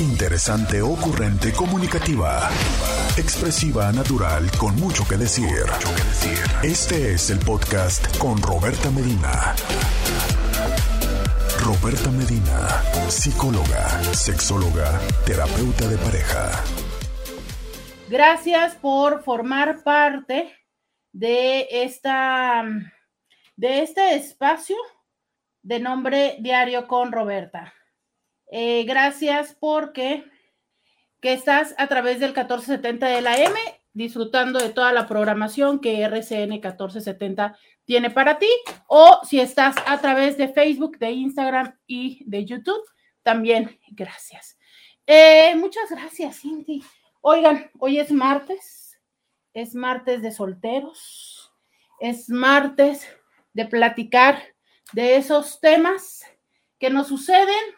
Interesante, ocurrente, comunicativa. Expresiva, natural, con mucho que decir. Este es el podcast con Roberta Medina. Roberta Medina, psicóloga, sexóloga, terapeuta de pareja. Gracias por formar parte de esta de este espacio de nombre Diario con Roberta. Eh, gracias porque que estás a través del 1470 de la M disfrutando de toda la programación que RCN 1470 tiene para ti o si estás a través de Facebook, de Instagram y de YouTube, también gracias. Eh, muchas gracias, Cindy. Oigan, hoy es martes, es martes de solteros, es martes de platicar de esos temas que nos suceden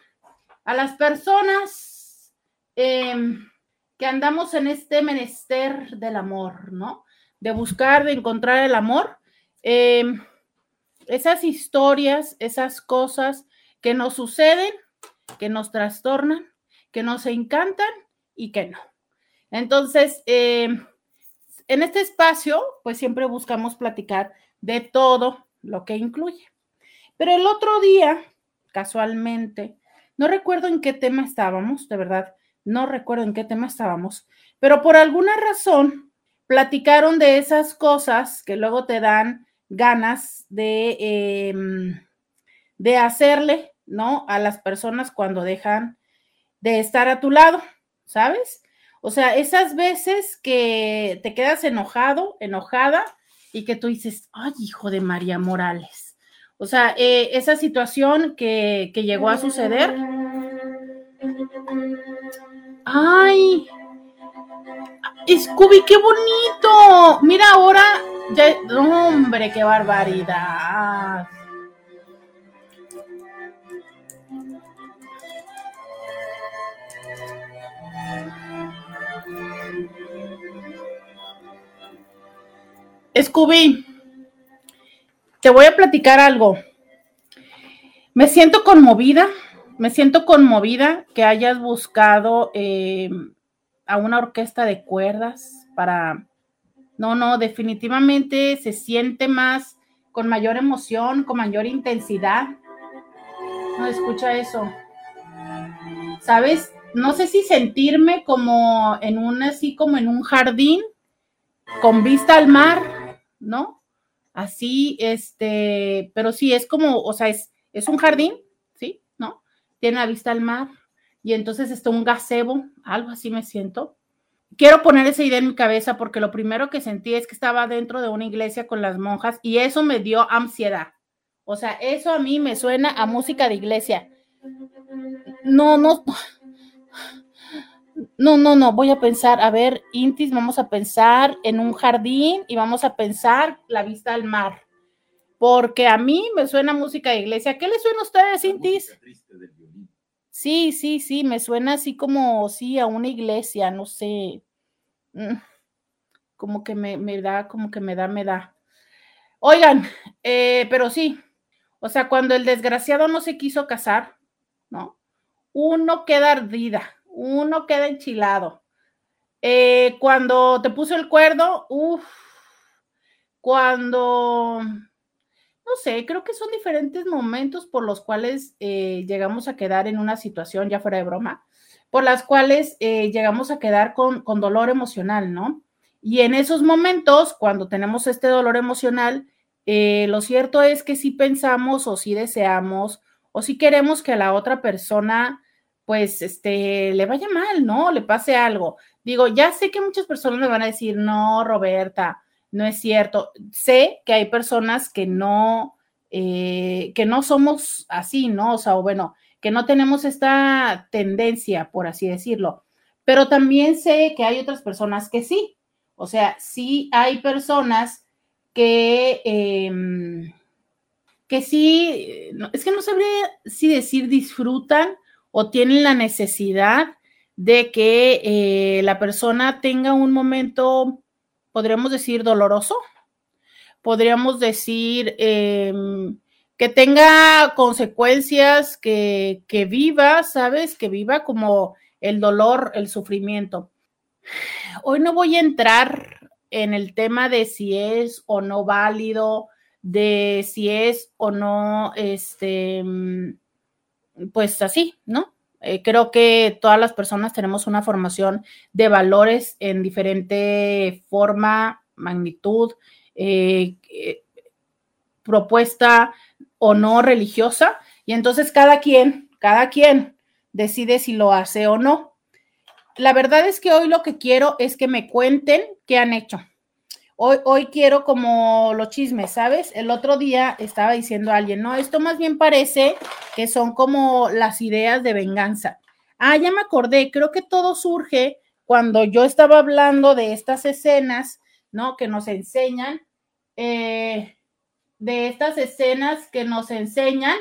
a las personas em, que andamos en este menester del amor, ¿no? De buscar, de encontrar el amor. Em, esas historias, esas cosas que nos suceden, que nos trastornan, que nos encantan y que no. Entonces, em, en este espacio, pues siempre buscamos platicar de todo lo que incluye. Pero el otro día, casualmente, no recuerdo en qué tema estábamos, de verdad, no recuerdo en qué tema estábamos, pero por alguna razón platicaron de esas cosas que luego te dan ganas de, em, de hacerle, ¿no? A las personas cuando dejan de estar a tu lado, ¿sabes? O sea, esas veces que te quedas enojado, enojada, y que tú dices, ay, hijo de María Morales. O sea, eh, esa situación que, que llegó a suceder. ¡Ay! Scooby, qué bonito. Mira ahora, ya, hombre, qué barbaridad. Scooby, te voy a platicar algo. Me siento conmovida, me siento conmovida que hayas buscado eh, a una orquesta de cuerdas para... No, no, definitivamente se siente más, con mayor emoción, con mayor intensidad. No, escucha eso. ¿Sabes? No sé si sentirme como en un, así como en un jardín, con vista al mar, ¿no? Así, este, pero sí, es como, o sea, es, es un jardín, ¿sí? ¿No? Tiene la vista al mar y entonces está un gazebo, algo así me siento. Quiero poner esa idea en mi cabeza porque lo primero que sentí es que estaba dentro de una iglesia con las monjas y eso me dio ansiedad. O sea, eso a mí me suena a música de iglesia. No, no, no, no, no, voy a pensar, a ver, Intis, vamos a pensar en un jardín y vamos a pensar la vista al mar. Porque a mí me suena música de iglesia. ¿Qué les suena a ustedes, Intis? Sí, sí, sí, me suena así como, sí, a una iglesia, no sé. Mm, como que me, me da, como que me da, me da. Oigan, eh, pero sí, o sea, cuando el desgraciado no se quiso casar, ¿no? Uno queda ardida, uno queda enchilado. Eh, cuando te puso el cuerdo, uff, cuando, no sé, creo que son diferentes momentos por los cuales eh, llegamos a quedar en una situación, ya fuera de broma, por las cuales eh, llegamos a quedar con, con dolor emocional, ¿no? Y en esos momentos, cuando tenemos este dolor emocional, lo cierto es que si pensamos o si deseamos o si queremos que la otra persona pues este, le vaya mal, ¿no? Le pase algo. Digo, ya sé que muchas personas me van a decir, no, Roberta, no es cierto. Sé que hay personas que no, eh, que no somos así, ¿no? O sea, bueno, que no tenemos esta tendencia, por así decirlo. Pero también sé que hay otras personas que sí. O sea, sí hay personas que, em, que sí, es que no sabría si decir disfrutan o tienen la necesidad de que eh, la persona tenga un momento, podríamos decir, doloroso, podríamos decir em, que tenga consecuencias, que, que viva, ¿sabes? Que viva como el dolor, el sufrimiento. Hoy no voy a entrar en el tema de si es o no válido, de si es o no, este, pues así, ¿no? Eh, creo que todas las personas tenemos una formación de valores en diferente forma, magnitud, eh, eh, propuesta o no religiosa, y entonces cada quien, cada quien decide si lo hace o no. La verdad es que hoy lo que quiero es que me cuenten qué han hecho. Hoy, hoy quiero como los chismes, ¿sabes? El otro día estaba diciendo a alguien, no, esto más bien parece que son como las ideas de venganza. Ah, ya me acordé, creo que todo surge cuando yo estaba hablando de estas escenas, ¿no? Que nos enseñan, eh, de estas escenas que nos enseñan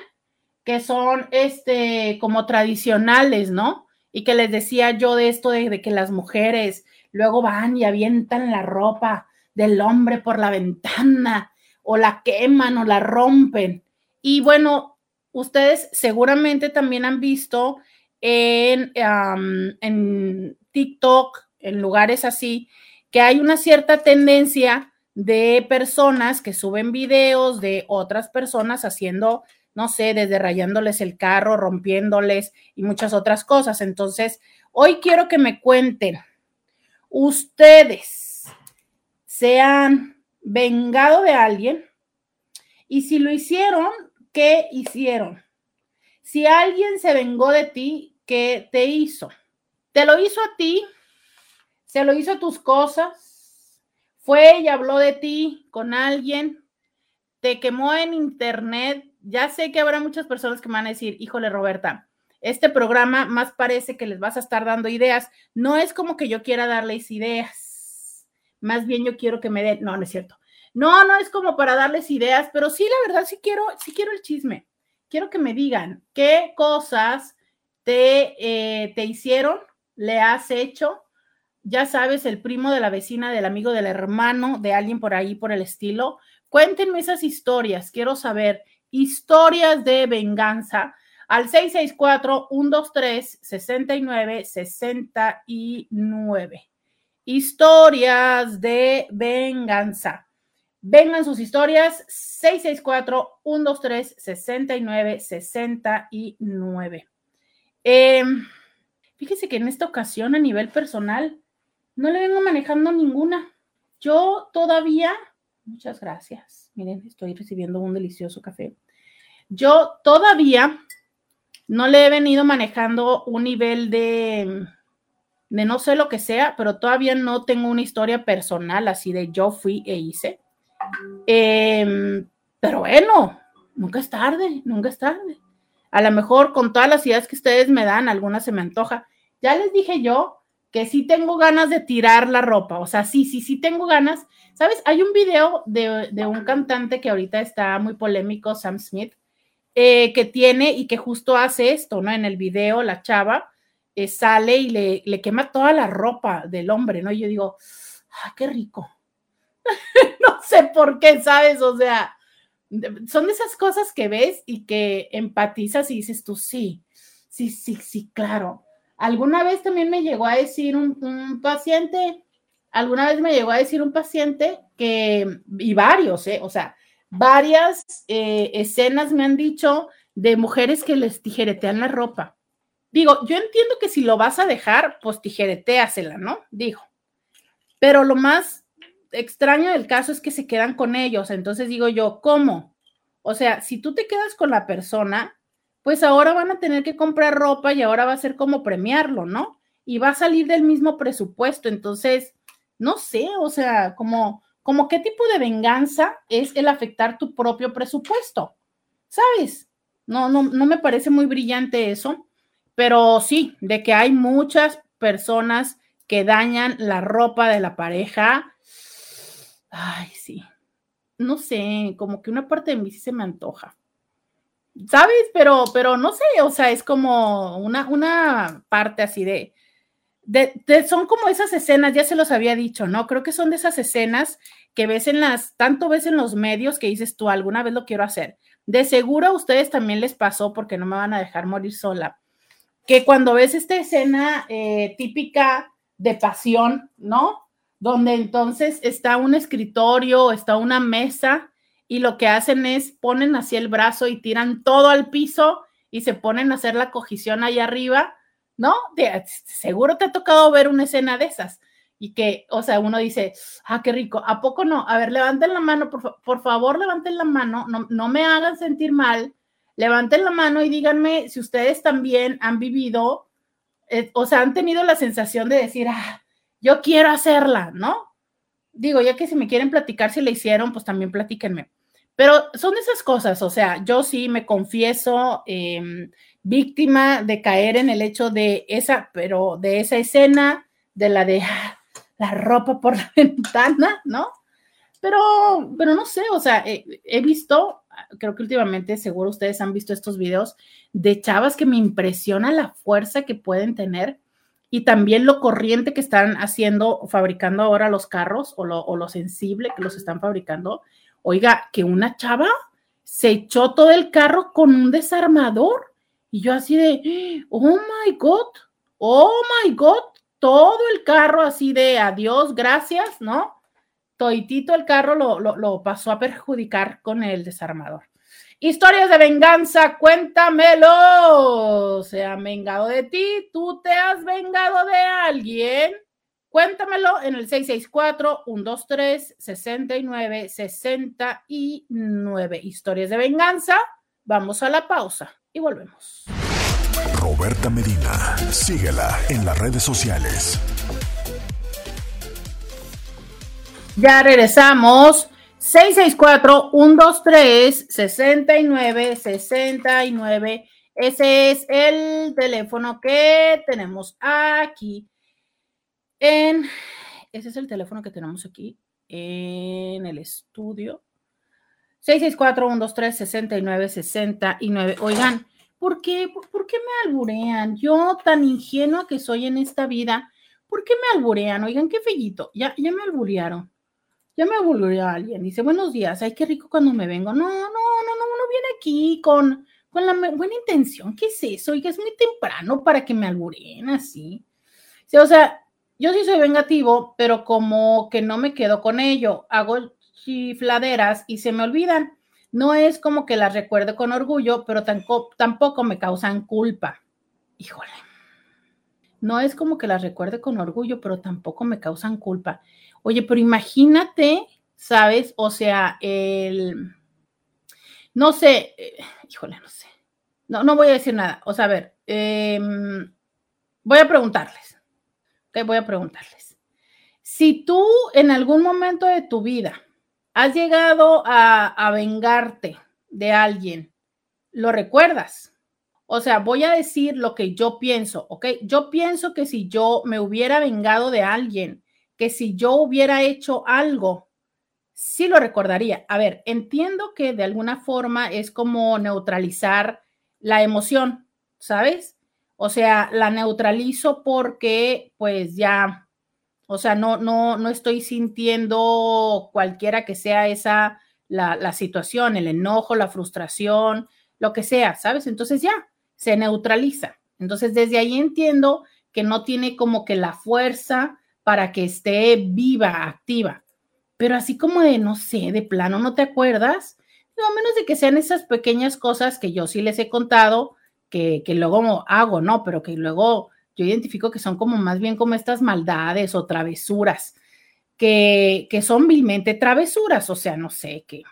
que son, este, como tradicionales, ¿no? Y que les decía yo de esto de, de que las mujeres luego van y avientan la ropa del hombre por la ventana o la queman o la rompen. Y bueno, ustedes seguramente también han visto en, en TikTok, en lugares así, que hay una cierta tendencia de personas que suben videos de otras personas haciendo, no sé, desde rayándoles el carro, rompiéndoles y muchas otras cosas. Entonces, hoy quiero que me cuenten, ustedes, se han vengado de alguien y si lo hicieron, ¿qué hicieron? Si alguien se vengó de ti, ¿qué te hizo? ¿Te lo hizo a ti? ¿Se lo hizo a tus cosas? ¿Fue y habló de ti con alguien? ¿Te quemó en internet? Ya sé que habrá muchas personas que me van a decir, híjole Roberta, este programa más parece que les vas a estar dando ideas. No es como que yo quiera darles ideas más bien yo quiero que me den, no, no es cierto. No, no es como para darles ideas, pero sí, la verdad, sí quiero, sí quiero el chisme. Quiero que me digan qué cosas te, eh, te hicieron, le has hecho, ya sabes, el primo de la vecina, del amigo, del hermano, de alguien por ahí, por el estilo. Cuéntenme esas historias, quiero saber historias de venganza al 664-123-69-69 historias de venganza. Vengan sus historias 664-123-69-69. Eh, fíjese que en esta ocasión a nivel personal no le vengo manejando ninguna. Yo todavía, muchas gracias. Miren, estoy recibiendo un delicioso café. Yo todavía no le he venido manejando un nivel de de no sé lo que sea, pero todavía no tengo una historia personal así de yo fui e hice. Em, pero bueno, nunca es tarde, nunca es tarde. A lo mejor con todas las ideas que ustedes me dan, alguna se me antoja. Ya les dije yo que sí tengo ganas de tirar la ropa, o sea, sí, sí, sí tengo ganas. ¿Sabes? Hay un video de, un cantante que ahorita está muy polémico, Sam Smith, eh, que tiene y que justo hace esto, ¿no? En el video, la chava eh, sale y le, le, quema toda la ropa del hombre, ¿no? Y yo digo, ¡ah, qué rico! no sé por qué, ¿sabes? O sea, son esas cosas que ves y que empatizas y dices tú, sí, sí, sí, sí, claro. Alguna vez también me llegó a decir un, paciente, alguna vez me llegó a decir un paciente que, y varios, ¿eh? O sea, varias eh, escenas me han dicho de mujeres que les tijeretean la ropa Digo, yo entiendo que si lo vas a dejar, pues tijereteasela, ¿no? Digo. Pero lo más extraño del caso es que se quedan con ellos. Entonces digo yo, ¿cómo? O sea, si tú te quedas con la persona, pues ahora van a tener que comprar ropa y ahora va a ser como premiarlo, ¿no? Y va a salir del mismo presupuesto. Entonces, no sé, o sea, como, como qué tipo de venganza es el afectar tu propio presupuesto, ¿sabes? No, no, no me parece muy brillante eso. Pero sí, de que hay muchas personas que dañan la ropa de la pareja. Ay, sí. No sé, como que una parte de mí sí se me antoja. ¿Sabes? Pero, pero no sé, o sea, es como una, una parte así de, de, son como esas escenas, ya se los había dicho, ¿no? Creo que son de esas escenas que ves en las, tanto ves en los medios que dices tú, alguna vez lo quiero hacer. De seguro a ustedes también les pasó porque no me van a dejar morir sola que cuando ves esta escena eh, típica de pasión, ¿no? Donde entonces está un escritorio, está una mesa y lo que hacen es ponen así el brazo y tiran todo al piso y se ponen a hacer la cogición ahí arriba, ¿no? seguro te ha tocado ver una escena de esas y que, o sea, uno dice, ah, qué rico, ¿a poco no? A ver, levanten la mano, por, por favor, levanten la mano, no, no me hagan sentir mal, levanten la mano y díganme si ustedes también han vivido, eh, o sea, han tenido la sensación de decir, ah, yo quiero hacerla, ¿no? Digo, ya que si me quieren platicar si la hicieron, pues también platíquenme. Pero son esas cosas, o sea, yo sí me confieso em, víctima de caer en el hecho de esa, pero de esa escena, de la de ah, la ropa por la ventana, ¿no? Pero, pero no sé, o sea, he visto creo que últimamente seguro ustedes han visto estos videos de chavas que me impresiona la fuerza que pueden tener y también lo corriente que están haciendo, fabricando ahora los carros o lo, sensible que los están fabricando. Oiga, que una chava se echó todo el carro con un desarmador y yo así de, oh my God, oh my God, todo el carro así de adiós, gracias, ¿no? Toitito el carro lo, lo, pasó a perjudicar con el desarmador. Historias de venganza, cuéntamelo. Se han vengado de ti, tú te has vengado de alguien. Cuéntamelo en el 664-123-6969. Historias de venganza. Vamos a la pausa y volvemos. Roberta Medina, síguela en las redes sociales. Ya regresamos. 664-123-6969. Ese es el teléfono que tenemos aquí en... Ese es el teléfono que tenemos aquí en el estudio. 664-123-6969. Oigan, ¿por qué, ¿por qué me alburean? Yo tan ingenua que soy en esta vida, ¿por qué me alburean? Oigan, qué fellito. Ya, ya me alburearon. Ya me volvió alguien. Dice, buenos días, ay, qué rico cuando me vengo. No, no, no, no, uno viene aquí con, con la buena intención. ¿Qué es eso? Oiga, es muy temprano para que me alburen así. Sí, o sea, yo sí soy vengativo, pero como que no me quedo con ello. Hago chifladeras y se me olvidan. No es como que las recuerde con orgullo, pero tampoco, tampoco me causan culpa. Híjole. No es como que las recuerde con orgullo, pero tampoco me causan culpa. Oye, pero imagínate, ¿sabes? O sea, el, no sé, eh, híjole, no sé. No, no voy a decir nada. O sea, a ver, em, voy a preguntarles. Ok, voy a preguntarles. Si tú en algún momento de tu vida has llegado a, a vengarte de alguien, ¿lo recuerdas? O sea, voy a decir lo que yo pienso, ¿ok? Yo pienso que si yo me hubiera vengado de alguien, que si yo hubiera hecho algo, sí lo recordaría. A ver, entiendo que de alguna forma es como neutralizar la emoción, ¿sabes? O sea, la neutralizo porque pues ya, o sea, no, no, no estoy sintiendo cualquiera que sea esa la, la situación, el enojo, la frustración, lo que sea, ¿sabes? Entonces ya se neutraliza. Entonces desde ahí entiendo que no tiene como que la fuerza para que esté viva, activa. Pero así como de, no sé, de plano, ¿no te acuerdas? No, a menos de que sean esas pequeñas cosas que yo sí les he contado, que, que luego hago, ¿no? Pero que luego yo identifico que son como más bien como estas maldades o travesuras, que, que son vilmente travesuras, o sea, no sé, qué,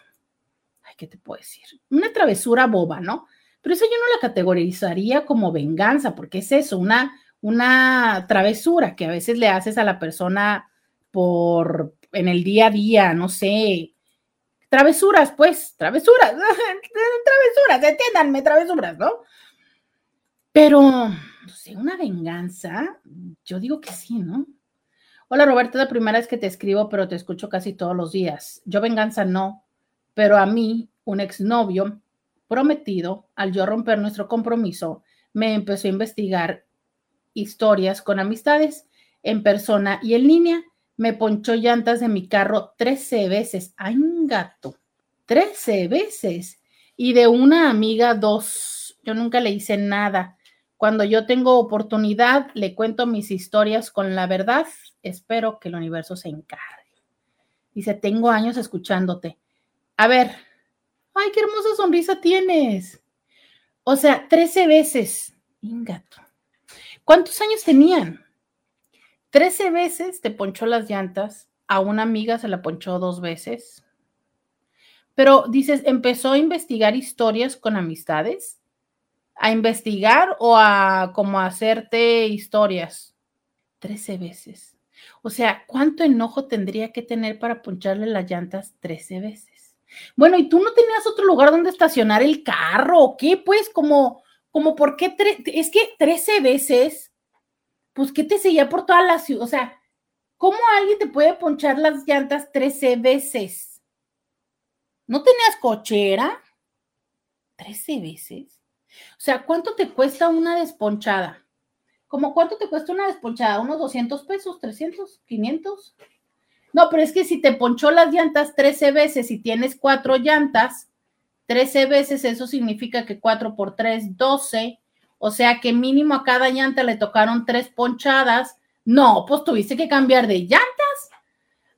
ay, ¿qué te puedo decir? Una travesura boba, ¿no? Pero eso yo no la categorizaría como venganza, porque es eso, una, una travesura que a veces le haces a la persona por en el día a día, no sé, travesuras, pues, travesuras, travesuras, entiéndanme, travesuras, ¿no? Pero, no sé, una venganza, yo digo que sí, ¿no? Hola Roberto, la primera vez que te escribo, pero te escucho casi todos los días. Yo venganza no, pero a mí, un exnovio prometido, al yo romper nuestro compromiso, me empezó a investigar historias con amistades en persona y en línea. Me ponchó llantas de mi carro 13 veces. ¡Ay, un gato! 13 veces. Y de una amiga, dos. Yo nunca le hice nada. Cuando yo tengo oportunidad, le cuento mis historias con la verdad. Espero que el universo se encargue. Dice, tengo años escuchándote. A ver, ay, qué hermosa sonrisa tienes. O sea, 13 veces. Ingato. ¿Cuántos años tenían? 13 veces te ponchó las llantas. A una amiga se la ponchó dos veces. Pero dices, empezó a investigar historias con amistades a investigar o a como hacerte historias. Trece veces. O sea, ¿cuánto enojo tendría que tener para poncharle las llantas trece veces? Bueno, ¿y tú no tenías otro lugar donde estacionar el carro o qué? Pues como, como, ¿por qué? Es que trece veces, pues, ¿qué te seguía por toda la ciudad? O sea, ¿cómo alguien te puede ponchar las llantas trece veces? ¿No tenías cochera? ¿Trece veces? O sea, ¿cuánto te cuesta una desponchada? ¿Cómo cuánto te cuesta una desponchada? ¿Unos 200 pesos? ¿300? ¿500? No, pero es que si te ponchó las llantas 13 veces y tienes cuatro llantas, 13 veces eso significa que 4 por 3, 12. O sea que mínimo a cada llanta le tocaron tres ponchadas. No, pues tuviste que cambiar de llantas.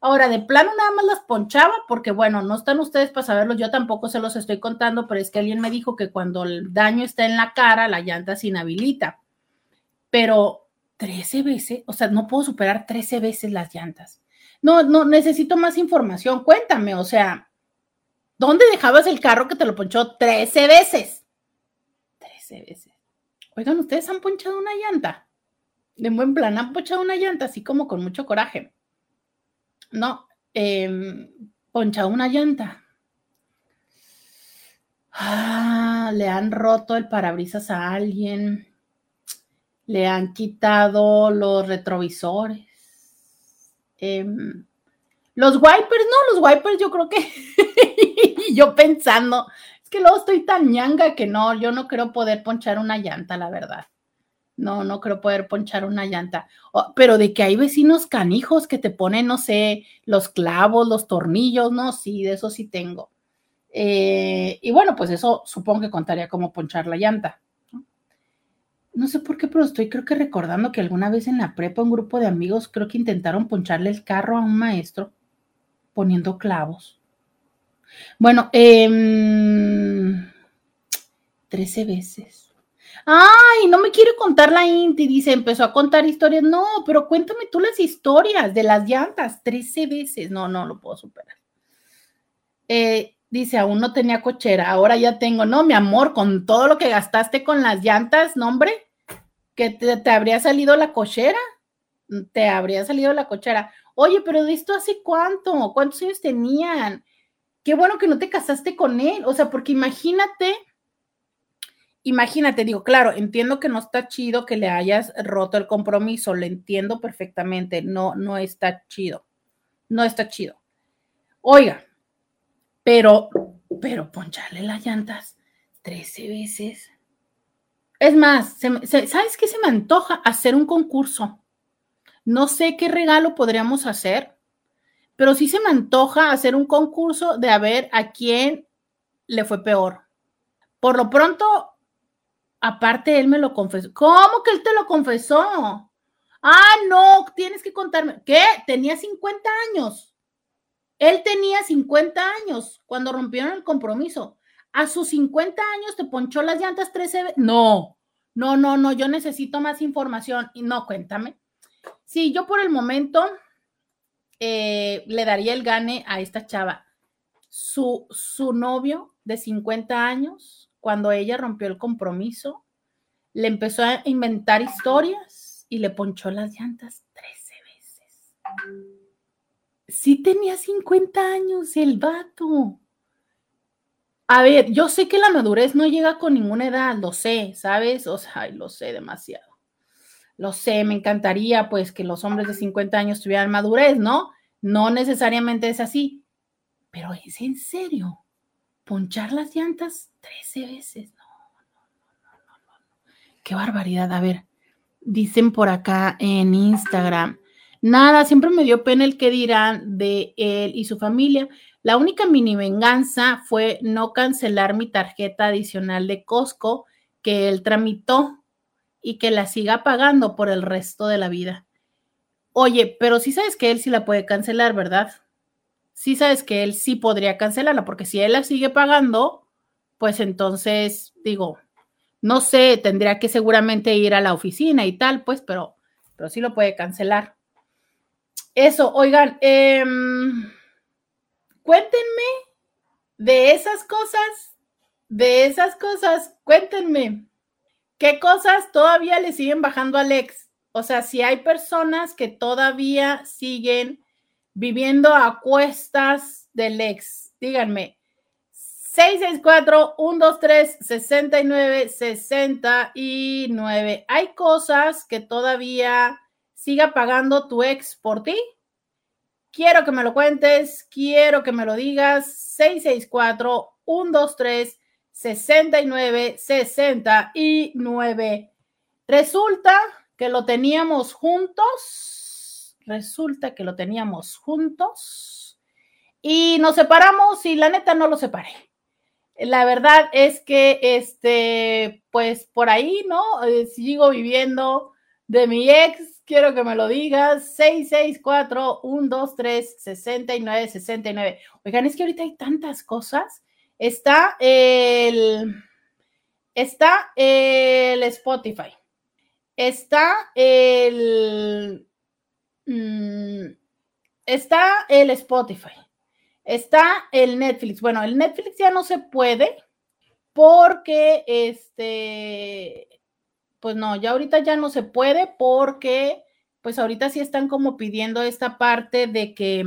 Ahora, de plano nada más las ponchaba porque, bueno, no están ustedes para saberlo, yo tampoco se los estoy contando, pero es que alguien me dijo que cuando el daño está en la cara, la llanta se inhabilita. Pero 13 veces, o sea, no puedo superar 13 veces las llantas. No, no, necesito más información. Cuéntame, o sea, ¿dónde dejabas el carro que te lo ponchó 13 veces? 13 veces. Oigan, ¿ustedes han ponchado una llanta? De buen plan, han ponchado una llanta así como con mucho coraje. No, eh, poncha una llanta. Ah, le han roto el parabrisas a alguien. Le han quitado los retrovisores. Em, los wipers, no, los wipers yo creo que yo pensando, es que luego estoy tan ñanga que no, yo no creo poder ponchar una llanta, la verdad. No, no creo poder ponchar una llanta. pero de que hay vecinos canijos que te ponen, no sé, los clavos, los tornillos, no, sí, de eso sí tengo. Eh, y bueno, pues eso supongo que contaría como ponchar la llanta. ¿no? sé por qué, pero estoy creo que recordando que alguna vez en la prepa un grupo de amigos creo que intentaron poncharle el carro a un maestro poniendo clavos. Bueno, eh, 13 veces. Ay, no me quiere contar la Inti, dice, empezó a contar historias. No, pero cuéntame tú las historias de las llantas, 13 veces. No, no lo puedo superar. Eh, dice, aún no tenía cochera, ahora ya tengo. No, mi amor, con todo lo que gastaste con las llantas, no, hombre, que te, te habría salido la cochera. Te habría salido la cochera. Oye, pero de esto hace cuánto? ¿Cuántos años tenían? Qué bueno que no te casaste con él. O sea, porque imagínate imagínate, digo, claro, entiendo que no está chido que le hayas roto el compromiso, lo entiendo perfectamente, no, no está chido, no está chido. Oiga, pero, pero poncharle las llantas 13 veces. Es más, ¿sabes qué se me antoja? Hacer un concurso. No sé qué regalo podríamos hacer, pero sí se me antoja hacer un concurso de a ver a quién le fue peor. Por lo pronto, Aparte, él me lo confesó. ¿Cómo que él te lo confesó? Ah, no, tienes que contarme. ¿Qué? Tenía 50 años. Él tenía 50 años cuando rompieron el compromiso. A sus 50 años te ponchó las llantas 13 veces. No, no, no, no, yo necesito más información. Y no, cuéntame. Sí, yo por el momento eh, le daría el gane a esta chava. Su, su novio de 50 años cuando ella rompió el compromiso, le empezó a inventar historias y le ponchó las llantas 13 veces. Sí tenía 50 años el vato. A ver, yo sé que la madurez no llega con ninguna edad, lo sé, ¿sabes? O sea, lo sé demasiado. Lo sé, me encantaría pues que los hombres de 50 años tuvieran madurez, ¿no? No necesariamente es así, pero es en serio ponchar las llantas 13 veces. No, no, no, no, no. Qué barbaridad. A ver, dicen por acá en Instagram. Nada, siempre me dio pena el que dirán de él y su familia. La única mini venganza fue no cancelar mi tarjeta adicional de Costco que él tramitó. Y que la siga pagando por el resto de la vida. Oye, pero sí sabes que él sí la puede cancelar, ¿verdad? Sí sabes que él sí podría cancelarla, porque si él la sigue pagando, pues entonces, digo, no sé, tendría que seguramente ir a la oficina y tal, pues, pero, pero sí lo puede cancelar. Eso, oigan, em, cuéntenme de esas cosas, de esas cosas, cuéntenme, ¿qué cosas todavía le siguen bajando al ex? O sea, si hay personas que todavía siguen viviendo a cuestas del ex, díganme, 664-123-69-69. ¿Hay cosas que todavía siga pagando tu ex por ti? Quiero que me lo cuentes, quiero que me lo digas. 664-123-69-69. Resulta que lo teníamos juntos. Resulta que lo teníamos juntos. Y nos separamos y la neta no lo separé. La verdad es que, este, pues por ahí, ¿no? Eh, sigo viviendo de mi ex, quiero que me lo digas, 664-123-6969. Oigan, es que ahorita hay tantas cosas. Está el, está el Spotify, está el, mm, está el Spotify, está el Netflix. Bueno, el Netflix ya no se puede porque este pues no, ya ahorita ya no se puede porque, pues ahorita sí están como pidiendo esta parte de que,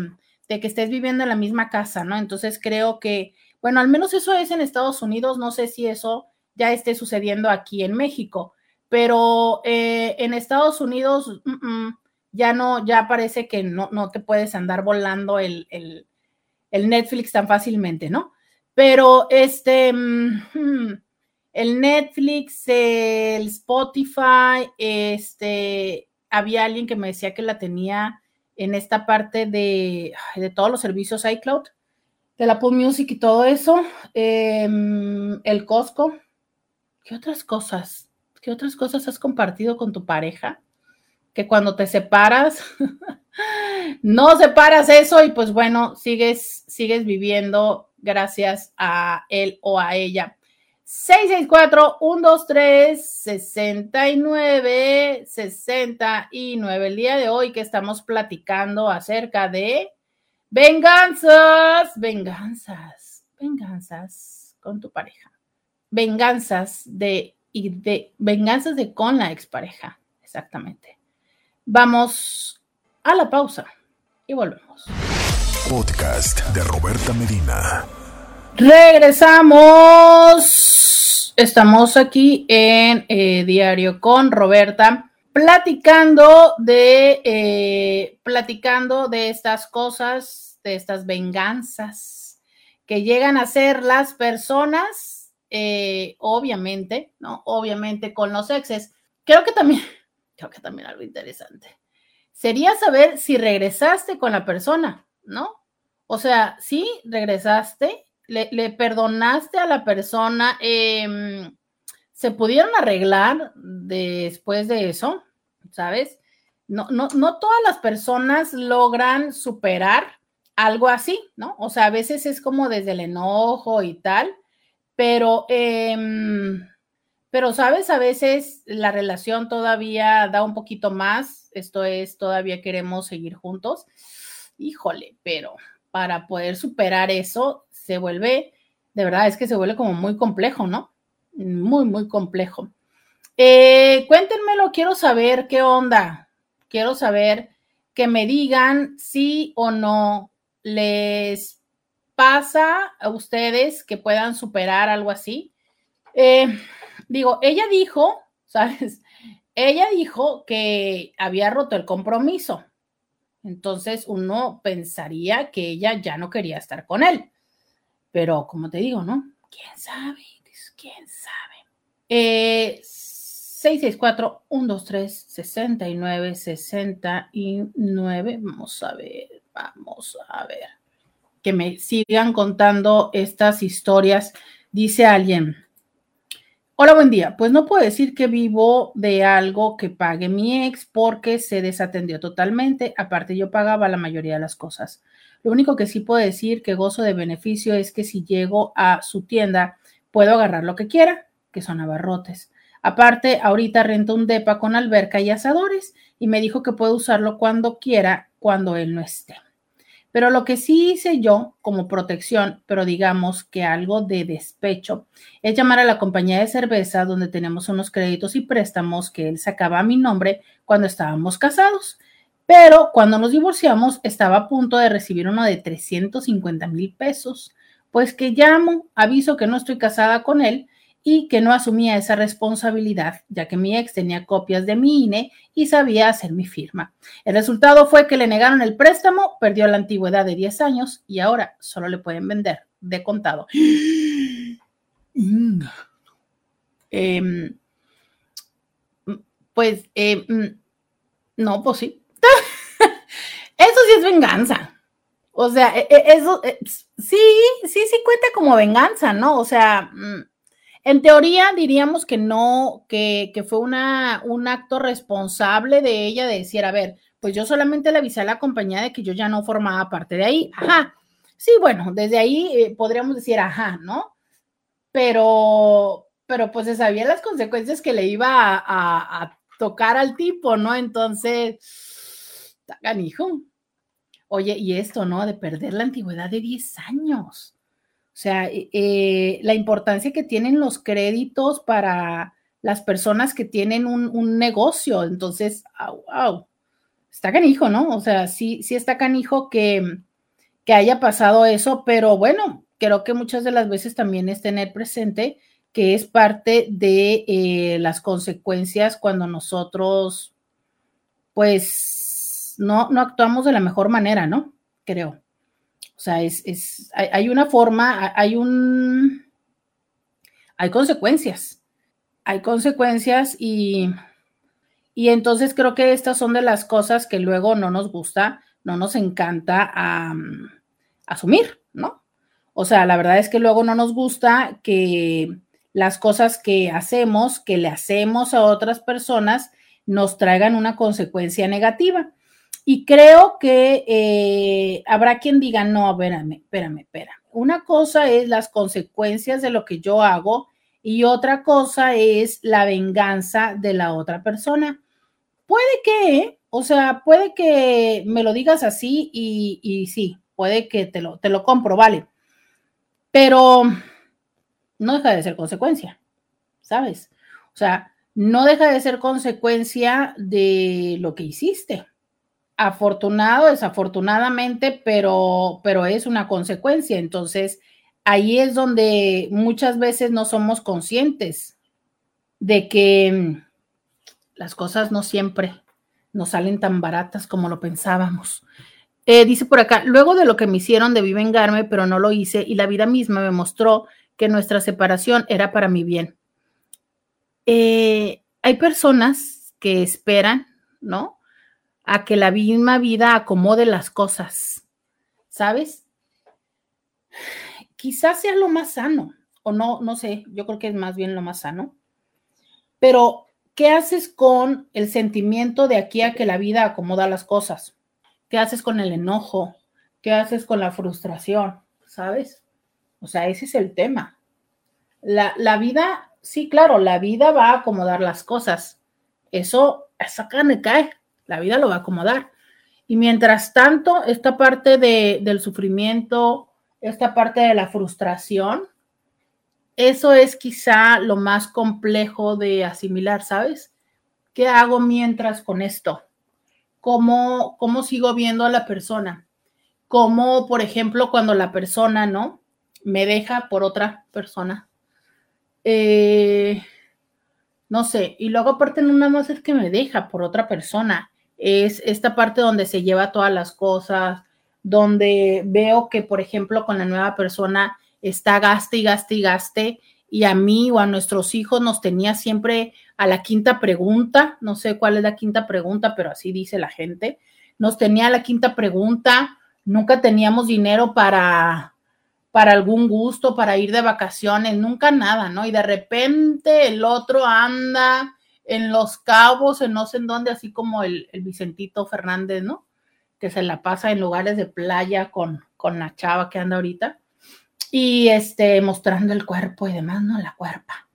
de que estés viviendo en la misma casa, ¿no? Entonces creo que, bueno, al menos eso es en Estados Unidos, no sé si eso ya esté sucediendo aquí en México, pero eh, en Estados Unidos ya no, ya parece que no, no te puedes andar volando el, el, Netflix tan fácilmente, ¿no? Pero este, mm, el Netflix, el Spotify, este, había alguien que me decía que la tenía en esta parte de, de todos los servicios iCloud, de la Apple Music y todo eso, em, el Costco. ¿Qué otras cosas? ¿Qué otras cosas has compartido con tu pareja? Que cuando te separas, no separas eso y pues bueno, sigues, sigues viviendo gracias a él o a ella. 664-123-69-69. El día de hoy que estamos platicando acerca de venganzas, venganzas, venganzas con tu pareja. Venganzas de, y de, venganzas de con la expareja. Exactamente. Vamos a la pausa y volvemos. Podcast de Roberta Medina. Regresamos. Estamos aquí en eh, Diario con Roberta, platicando de, eh, platicando de estas cosas, de estas venganzas que llegan a ser las personas, eh, obviamente, ¿no? Obviamente con los exes. Creo que también, creo que también algo interesante. Sería saber si regresaste con la persona, ¿no? O sea, si regresaste le, perdonaste a la persona, em, se pudieron arreglar después de eso, ¿sabes? No, no, no todas las personas logran superar algo así, ¿no? O sea, a veces es como desde el enojo y tal, pero, em, pero, ¿sabes? A veces la relación todavía da un poquito más, esto es, todavía queremos seguir juntos. Híjole, pero para poder superar eso, se vuelve, de verdad, es que se vuelve como muy complejo, ¿no? Muy, muy complejo. Eh, cuéntenmelo, quiero saber qué onda. Quiero saber que me digan si o no les pasa a ustedes que puedan superar algo así. Eh, digo, ella dijo, ¿sabes? Ella dijo que había roto el compromiso. Entonces uno pensaría que ella ya no quería estar con él. Pero como te digo, ¿no? ¿Quién sabe? ¿Quién sabe? Eh, 664-123-69-69. Vamos a ver, vamos a ver. Que me sigan contando estas historias. Dice alguien. Hola, buen día. Pues no puedo decir que vivo de algo que pague mi ex porque se desatendió totalmente. Aparte, yo pagaba la mayoría de las cosas. Lo único que sí puedo decir que gozo de beneficio es que si llego a su tienda, puedo agarrar lo que quiera, que son abarrotes. Aparte, ahorita rento un depa con alberca y asadores y me dijo que puedo usarlo cuando quiera, cuando él no esté. Pero lo que sí hice yo como protección, pero digamos que algo de despecho, es llamar a la compañía de cerveza donde tenemos unos créditos y préstamos que él sacaba a mi nombre cuando estábamos casados. Pero cuando nos divorciamos estaba a punto de recibir uno de 350 mil pesos. Pues que llamo, aviso que no estoy casada con él y que no asumía esa responsabilidad, ya que mi ex tenía copias de mi INE y sabía hacer mi firma. El resultado fue que le negaron el préstamo, perdió la antigüedad de 10 años y ahora solo le pueden vender de contado. Em, pues, em, no, pues sí. eso sí es venganza. O sea, e, e, eso e, sí, sí, sí cuenta como venganza, ¿no? O sea, mm, en teoría diríamos que no, que, fue una, un acto responsable de ella de decir, a ver, pues yo solamente le avisé a la compañía de que yo ya no formaba parte de ahí. Ajá. Sí, bueno, desde ahí eh, podríamos decir, ajá, ¿no? Pero, pero pues se sabían las consecuencias que le iba a, a tocar al tipo, ¿no? Entonces, hijo. Oye, y esto, ¿no? De perder la antigüedad de 10 años. O sea, eh, la importancia que tienen los créditos para las personas que tienen un, negocio. Entonces, wow, está canijo, ¿no? O sea, sí, sí está canijo que, que haya pasado eso, pero bueno, creo que muchas de las veces también es tener presente que es parte de eh, las consecuencias cuando nosotros, pues, no, no actuamos de la mejor manera, ¿no? Creo. O sea, es, hay, una forma, hay un, hay consecuencias, hay consecuencias y, y entonces creo que estas son de las cosas que luego no nos gusta, no nos encanta asumir, ¿no? O sea, la verdad es que luego no nos gusta que las cosas que hacemos, que le hacemos a otras personas, nos traigan una consecuencia negativa. Y creo que eh, habrá quien diga, no, espérame, espérame, espérame. Una cosa es las consecuencias de lo que yo hago y otra cosa es la venganza de la otra persona. Puede que, o sea, puede que me lo digas así y, y sí, puede que te lo, te lo compro, vale. Pero no deja de ser consecuencia, ¿sabes? O sea, no deja de ser consecuencia de lo que hiciste afortunado, desafortunadamente, pero, pero es una consecuencia. Entonces, ahí es donde muchas veces no somos conscientes de que mm, las cosas no siempre nos salen tan baratas como lo pensábamos. Eh, dice por acá, luego de lo que me hicieron debí vengarme, pero no lo hice y la vida misma me mostró que nuestra separación era para mi bien. Eh, hay personas que esperan, ¿no? A que la misma vida acomode las cosas, ¿sabes? Quizás sea lo más sano, o no, no sé, yo creo que es más bien lo más sano. Pero, ¿qué haces con el sentimiento de aquí a que la vida acomoda las cosas? ¿Qué haces con el enojo? ¿Qué haces con la frustración? ¿Sabes? O sea, ese es el tema. La, la vida, sí, claro, la vida va a acomodar las cosas. Eso, esa carne cae, la vida lo va a acomodar. Y mientras tanto, esta parte de, del sufrimiento, esta parte de la frustración, eso es quizá lo más complejo de asimilar, ¿sabes? ¿Qué hago mientras con esto? ¿Cómo, cómo sigo viendo a la persona? ¿Cómo, por ejemplo, cuando la persona, ¿no? Me deja por otra persona. Eh, no sé, y luego aparte no nada más es que me deja por otra persona, es esta parte donde se lleva todas las cosas, donde veo que, por ejemplo, con la nueva persona está gaste y gaste y gaste, y a mí o a nuestros hijos nos tenía siempre a la quinta pregunta, no sé cuál es la quinta pregunta, pero así dice la gente, nos tenía la quinta pregunta, nunca teníamos dinero para, para algún gusto, para ir de vacaciones, nunca nada, ¿no? Y de repente el otro anda en Los Cabos, en no sé en dónde, así como el, Vicentito Fernández, ¿no? Que se la pasa en lugares de playa con, con la chava que anda ahorita. Y este, mostrando el cuerpo y demás, ¿no? La cuerpa.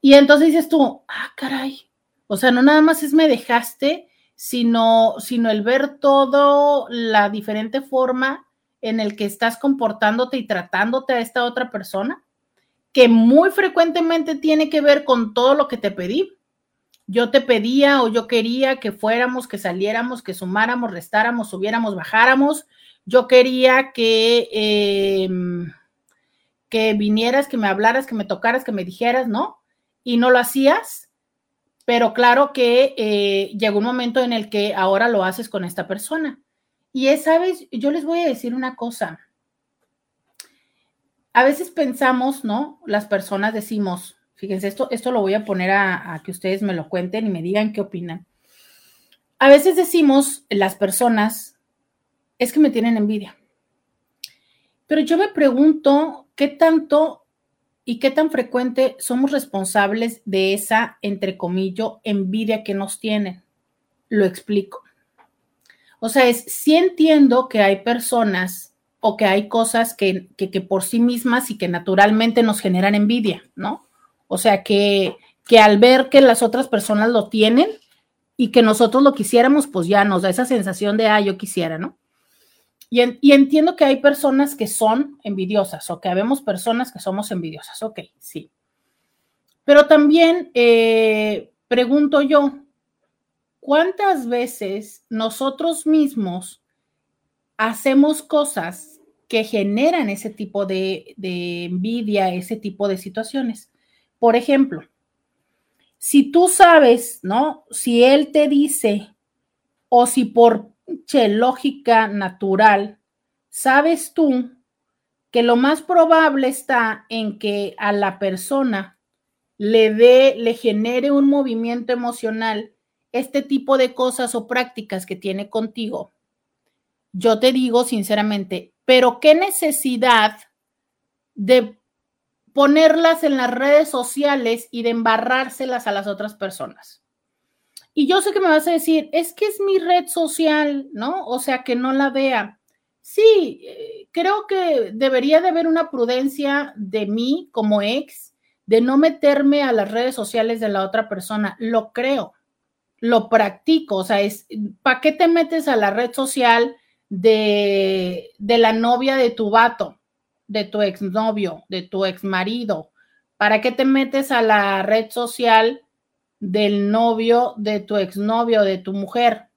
Y entonces dices tú, ah, caray. O sea, no nada más es me dejaste, sino, sino el ver todo, la diferente forma en el que estás comportándote y tratándote a esta otra persona, que muy frecuentemente tiene que ver con todo lo que te pedí yo te pedía o yo quería que fuéramos, que saliéramos, que sumáramos, restáramos, subiéramos, bajáramos. Yo quería que, em, que vinieras, que me hablaras, que me tocaras, que me dijeras, ¿no? Y no lo hacías, pero claro que eh, llegó un momento en el que ahora lo haces con esta persona. Y es, sabes, yo les voy a decir una cosa. A veces pensamos, ¿no? Las personas decimos, Fíjense, esto, esto lo voy a poner a, que ustedes me lo cuenten y me digan qué opinan. A veces decimos las personas, es que me tienen envidia. Pero yo me pregunto qué tanto y qué tan frecuente somos responsables de esa, entre comillas, envidia que nos tienen. Lo explico. O sea, es, sí entiendo que hay personas o que hay cosas que, que, que por sí mismas y que naturalmente nos generan envidia, ¿no? O sea, que, que al ver que las otras personas lo tienen y que nosotros lo quisiéramos, pues ya nos da esa sensación de, ah, yo quisiera, ¿no? Y, y, entiendo que hay personas que son envidiosas o que habemos personas que somos envidiosas, ok, sí. Pero también eh, pregunto yo, ¿cuántas veces nosotros mismos hacemos cosas que generan ese tipo de, de envidia, ese tipo de situaciones? Por ejemplo, si tú sabes, ¿no? Si él te dice, o si por lógica natural, sabes tú que lo más probable está en que a la persona le dé, le genere un movimiento emocional este tipo de cosas o prácticas que tiene contigo. Yo te digo sinceramente, pero qué necesidad de ponerlas en las redes sociales y de embarrárselas a las otras personas. Y yo sé que me vas a decir, es que es mi red social, ¿no? O sea, que no la vea. Sí, eh, creo que debería de haber una prudencia de mí como ex de no meterme a las redes sociales de la otra persona. Lo creo, lo practico. O sea, es, ¿para qué te metes a la red social de, de la novia de tu vato? De tu exnovio, de tu exmarido? ¿Para qué te metes a la red social del novio de tu exnovio, de tu mujer?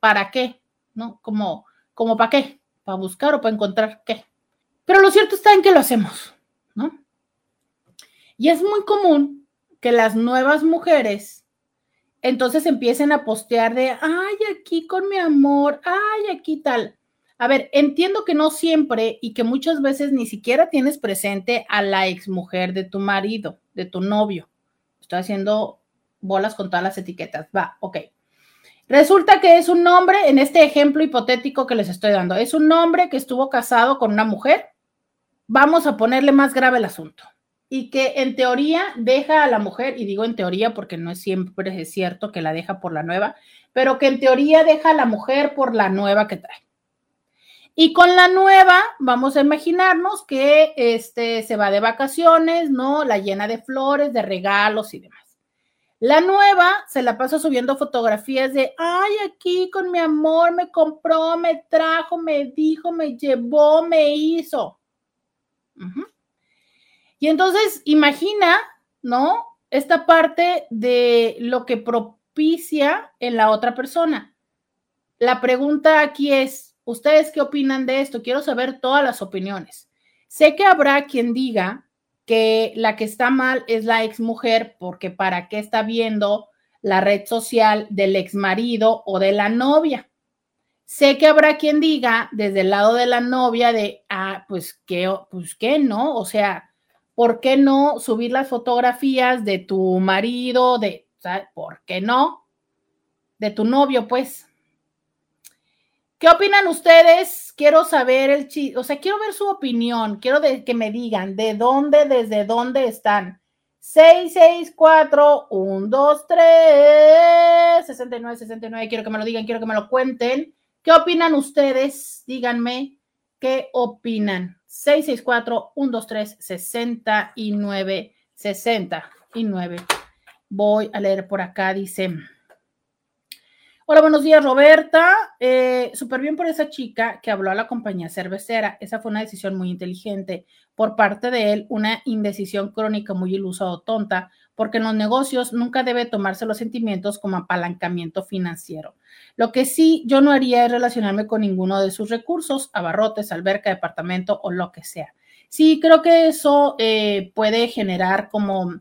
¿Para qué? ¿No? Como, como para qué? ¿Para buscar o para encontrar qué? Pero lo cierto está en que lo hacemos, ¿no? Y es muy común que las nuevas mujeres entonces empiecen a postear de, ay, aquí con mi amor, ay, aquí tal. A ver, entiendo que no siempre y que muchas veces ni siquiera tienes presente a la exmujer de tu marido, de tu novio. Estoy haciendo bolas con todas las etiquetas. Va, ok. Resulta que es un hombre, en este ejemplo hipotético que les estoy dando, es un hombre que estuvo casado con una mujer. Vamos a ponerle más grave el asunto. Y que en teoría deja a la mujer, y digo en teoría porque no es siempre es cierto que la deja por la nueva, pero que en teoría deja a la mujer por la nueva que trae. Y con la nueva, vamos a imaginarnos que este, se va de vacaciones, ¿no? La llena de flores, de regalos y demás. La nueva se la pasa subiendo fotografías de, ay, aquí con mi amor me compró, me trajo, me dijo, me llevó, me hizo. Y entonces, imagina, ¿no? Esta parte de lo que propicia en la otra persona. La pregunta aquí es, ¿Ustedes qué opinan de esto? Quiero saber todas las opiniones. Sé que habrá quien diga que la que está mal es la exmujer porque para qué está viendo la red social del exmarido o de la novia. Sé que habrá quien diga desde el lado de la novia de, ah, pues qué, pues qué, ¿no? O sea, ¿por qué no subir las fotografías de tu marido, de, ¿por qué no? De tu novio, pues. ¿Qué opinan ustedes? Quiero saber el chiste, o sea, quiero ver su opinión, quiero que me digan de dónde, desde dónde están. 664 1 2 3 69 69 quiero que me lo digan, quiero que me lo cuenten. ¿Qué opinan ustedes? Díganme qué opinan. 664 123 69 69. Voy a leer por acá, dice. Hola, buenos días, Roberta. Eh, Súper bien por esa chica que habló a la compañía cervecera. Esa fue una decisión muy inteligente por parte de él, una indecisión crónica muy ilusa o tonta, porque en los negocios nunca debe tomarse los sentimientos como apalancamiento financiero. Lo que sí yo no haría es relacionarme con ninguno de sus recursos, abarrotes, alberca, departamento o lo que sea. Sí, creo que eso eh, puede generar como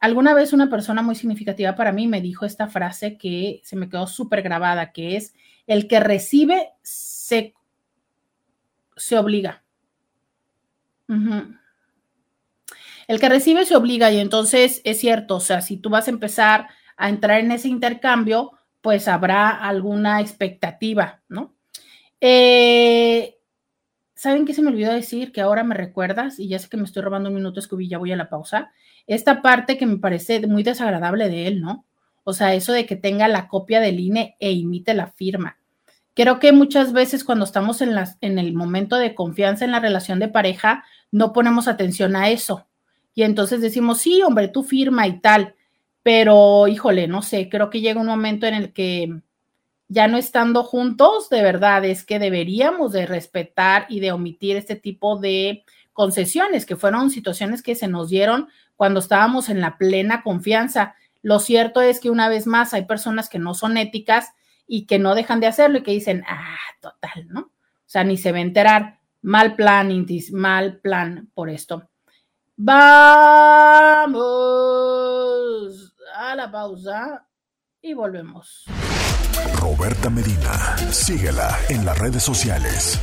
Alguna vez una persona muy significativa para mí me dijo esta frase que se me quedó súper grabada, que es, el que recibe se, se obliga. El que recibe se obliga y entonces es cierto, o sea, si tú vas a empezar a entrar en ese intercambio, pues habrá alguna expectativa, ¿no? Eh, ¿Saben qué se me olvidó decir? Que ahora me recuerdas, y ya sé que me estoy robando un minuto, Scooby, ya voy a la pausa. Esta parte que me parece muy desagradable de él, ¿no? O sea, eso de que tenga la copia del INE e imite la firma. Creo que muchas veces cuando estamos en, las, en el momento de confianza en la relación de pareja, no ponemos atención a eso. Y entonces decimos, sí, hombre, tú firma y tal. Pero, híjole, no sé, creo que llega un momento en el que ya no estando juntos, de verdad es que deberíamos de respetar y de omitir este tipo de concesiones, que fueron situaciones que se nos dieron cuando estábamos en la plena confianza. Lo cierto es que una vez más hay personas que no son éticas y que no dejan de hacerlo y que dicen, ah, total, ¿no? O sea, ni se va a enterar. Mal plan, Intis, mal plan por esto. Vamos a la pausa y volvemos. Roberta Medina. Síguela en las redes sociales.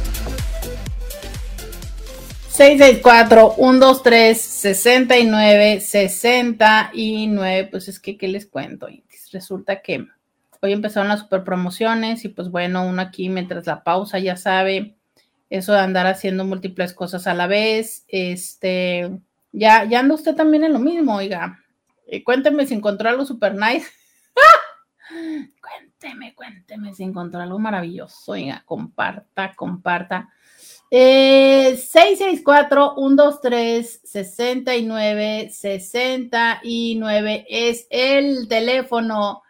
664-123-69-69. Pues es que, ¿qué les cuento? Resulta que hoy empezaron las super promociones y pues bueno, uno aquí mientras la pausa ya sabe eso de andar haciendo múltiples cosas a la vez. Este, ya, ya anda usted también en lo mismo, oiga. Eh, cuénteme si encontró algo super nice. cuénteme, cuénteme si encontró algo maravilloso. Oiga, comparta, comparta. Eh, 664-123-69-69 es el teléfono.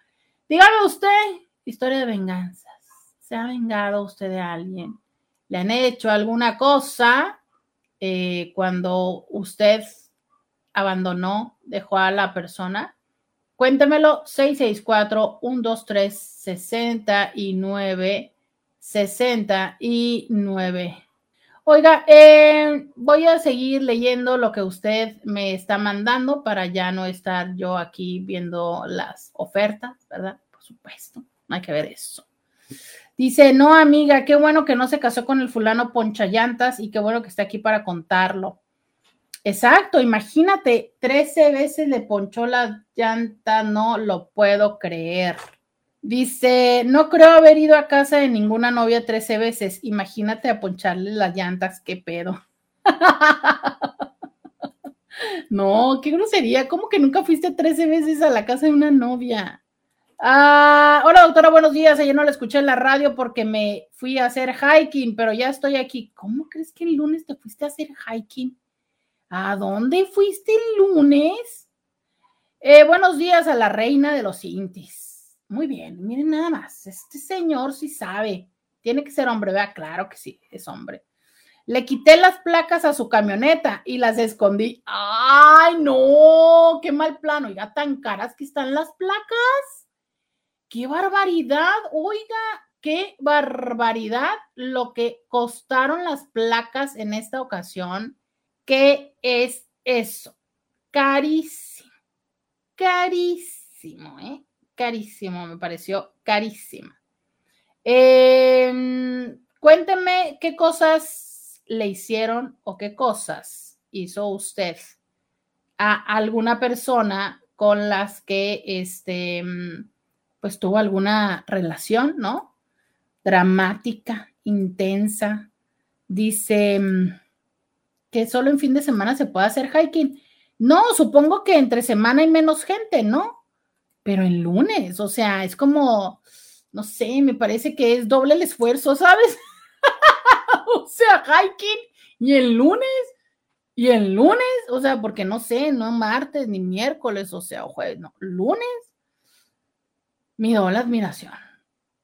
Dígame usted, historia de venganzas. ¿Se ha vengado usted de alguien? ¿Le han hecho alguna cosa eh, cuando usted abandonó, dejó a la persona? Cuéntemelo, 664-123-69, 69. Oiga, eh, voy a seguir leyendo lo que usted me está mandando para ya no estar yo aquí viendo las ofertas, ¿verdad? Por supuesto, no hay que ver eso. Dice, no, amiga, qué bueno que no se casó con el fulano Poncha Llantas y qué bueno que está aquí para contarlo. Exacto, imagínate, 13 veces le ponchó la llanta, no lo puedo creer. Dice, no creo haber ido a casa de ninguna novia 13 veces. Imagínate a poncharle las llantas, qué pedo. no, qué grosería. ¿Cómo que nunca fuiste 13 veces a la casa de una novia? Ah, hola doctora, buenos días. Ayer no la escuché en la radio porque me fui a hacer hiking, pero ya estoy aquí. ¿Cómo crees que el lunes te fuiste a hacer hiking? ¿A dónde fuiste el lunes? Eh, buenos días a la reina de los intis. Muy bien, miren nada más. Este señor sí sabe. Tiene que ser hombre, vea, claro que sí, es hombre. Le quité las placas a su camioneta y las escondí. ¡Ay, no! ¡Qué mal plano! Oiga, tan caras que están las placas. ¡Qué barbaridad! Oiga, qué barbaridad lo que costaron las placas en esta ocasión ¿Qué es eso? Carísimo. Carísimo, ¿eh? Carísimo, me pareció carísimo. Em, cuénteme qué cosas le hicieron o qué cosas hizo usted a alguna persona con las que este pues tuvo alguna relación, ¿no? dramática, intensa. Dice mm, que solo en fin de semana se puede hacer hiking. No, supongo que entre semana hay menos gente, ¿no? Pero en lunes, o sea, es como, no sé, me parece que es doble el esfuerzo, ¿sabes? o sea, hiking y el lunes, y el lunes, o sea, porque no sé, no martes ni miércoles, o sea, jueves, no, lunes. Mi doble admiración.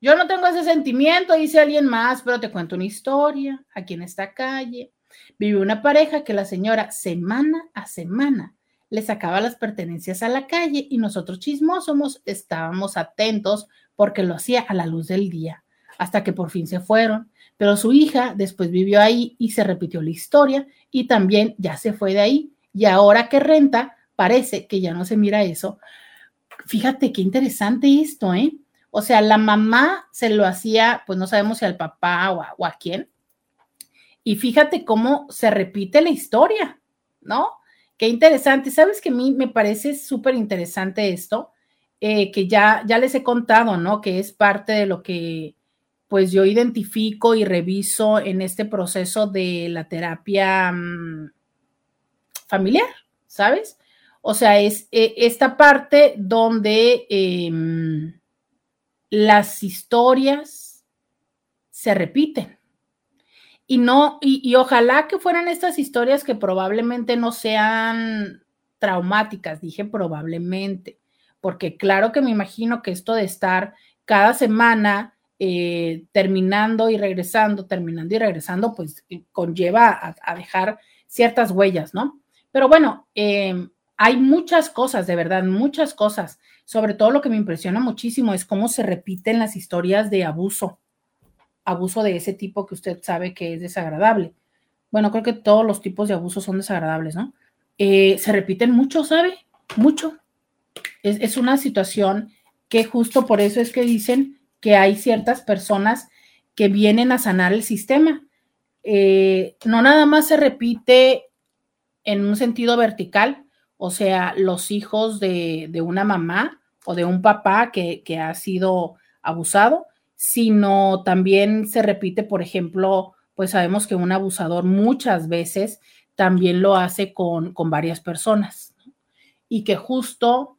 Yo no tengo ese sentimiento, dice alguien más, pero te cuento una historia. Aquí en esta calle vive una pareja que la señora semana a semana le sacaba las pertenencias a la calle y nosotros chismosos estábamos atentos porque lo hacía a la luz del día, hasta que por fin se fueron. Pero su hija después vivió ahí y se repitió la historia y también ya se fue de ahí. Y ahora que renta, parece que ya no se mira eso. Fíjate qué interesante esto, ¿eh? O sea, la mamá se lo hacía, pues no sabemos si al papá o a, quién. Y fíjate cómo se repite la historia, ¿no? Qué interesante. Sabes que a mí me parece súper interesante esto, eh, que ya, ya les he contado, ¿no? Que es parte de lo que pues yo identifico y reviso en este proceso de la terapia mm, familiar, ¿sabes? O sea, es eh, esta parte donde em, las historias se repiten. Y no, y, ojalá que fueran estas historias que probablemente no sean traumáticas, dije probablemente, porque claro que me imagino que esto de estar cada semana eh, terminando y regresando, terminando y regresando, pues eh, conlleva a, dejar ciertas huellas, ¿no? Pero bueno, em, hay muchas cosas, de verdad, muchas cosas sobre todo lo que me impresiona muchísimo es cómo se repiten las historias de abuso, abuso de ese tipo que usted sabe que es desagradable. Bueno, creo que todos los tipos de abuso son desagradables, ¿no? Eh, se repiten mucho, ¿sabe? Mucho. Es, una situación que justo por eso es que dicen que hay ciertas personas que vienen a sanar el sistema. Eh, no nada más se repite en un sentido vertical, o sea, los hijos de, una mamá o de un papá que, ha sido abusado, sino también se repite, por ejemplo, pues sabemos que un abusador muchas veces también lo hace con, varias personas y que justo,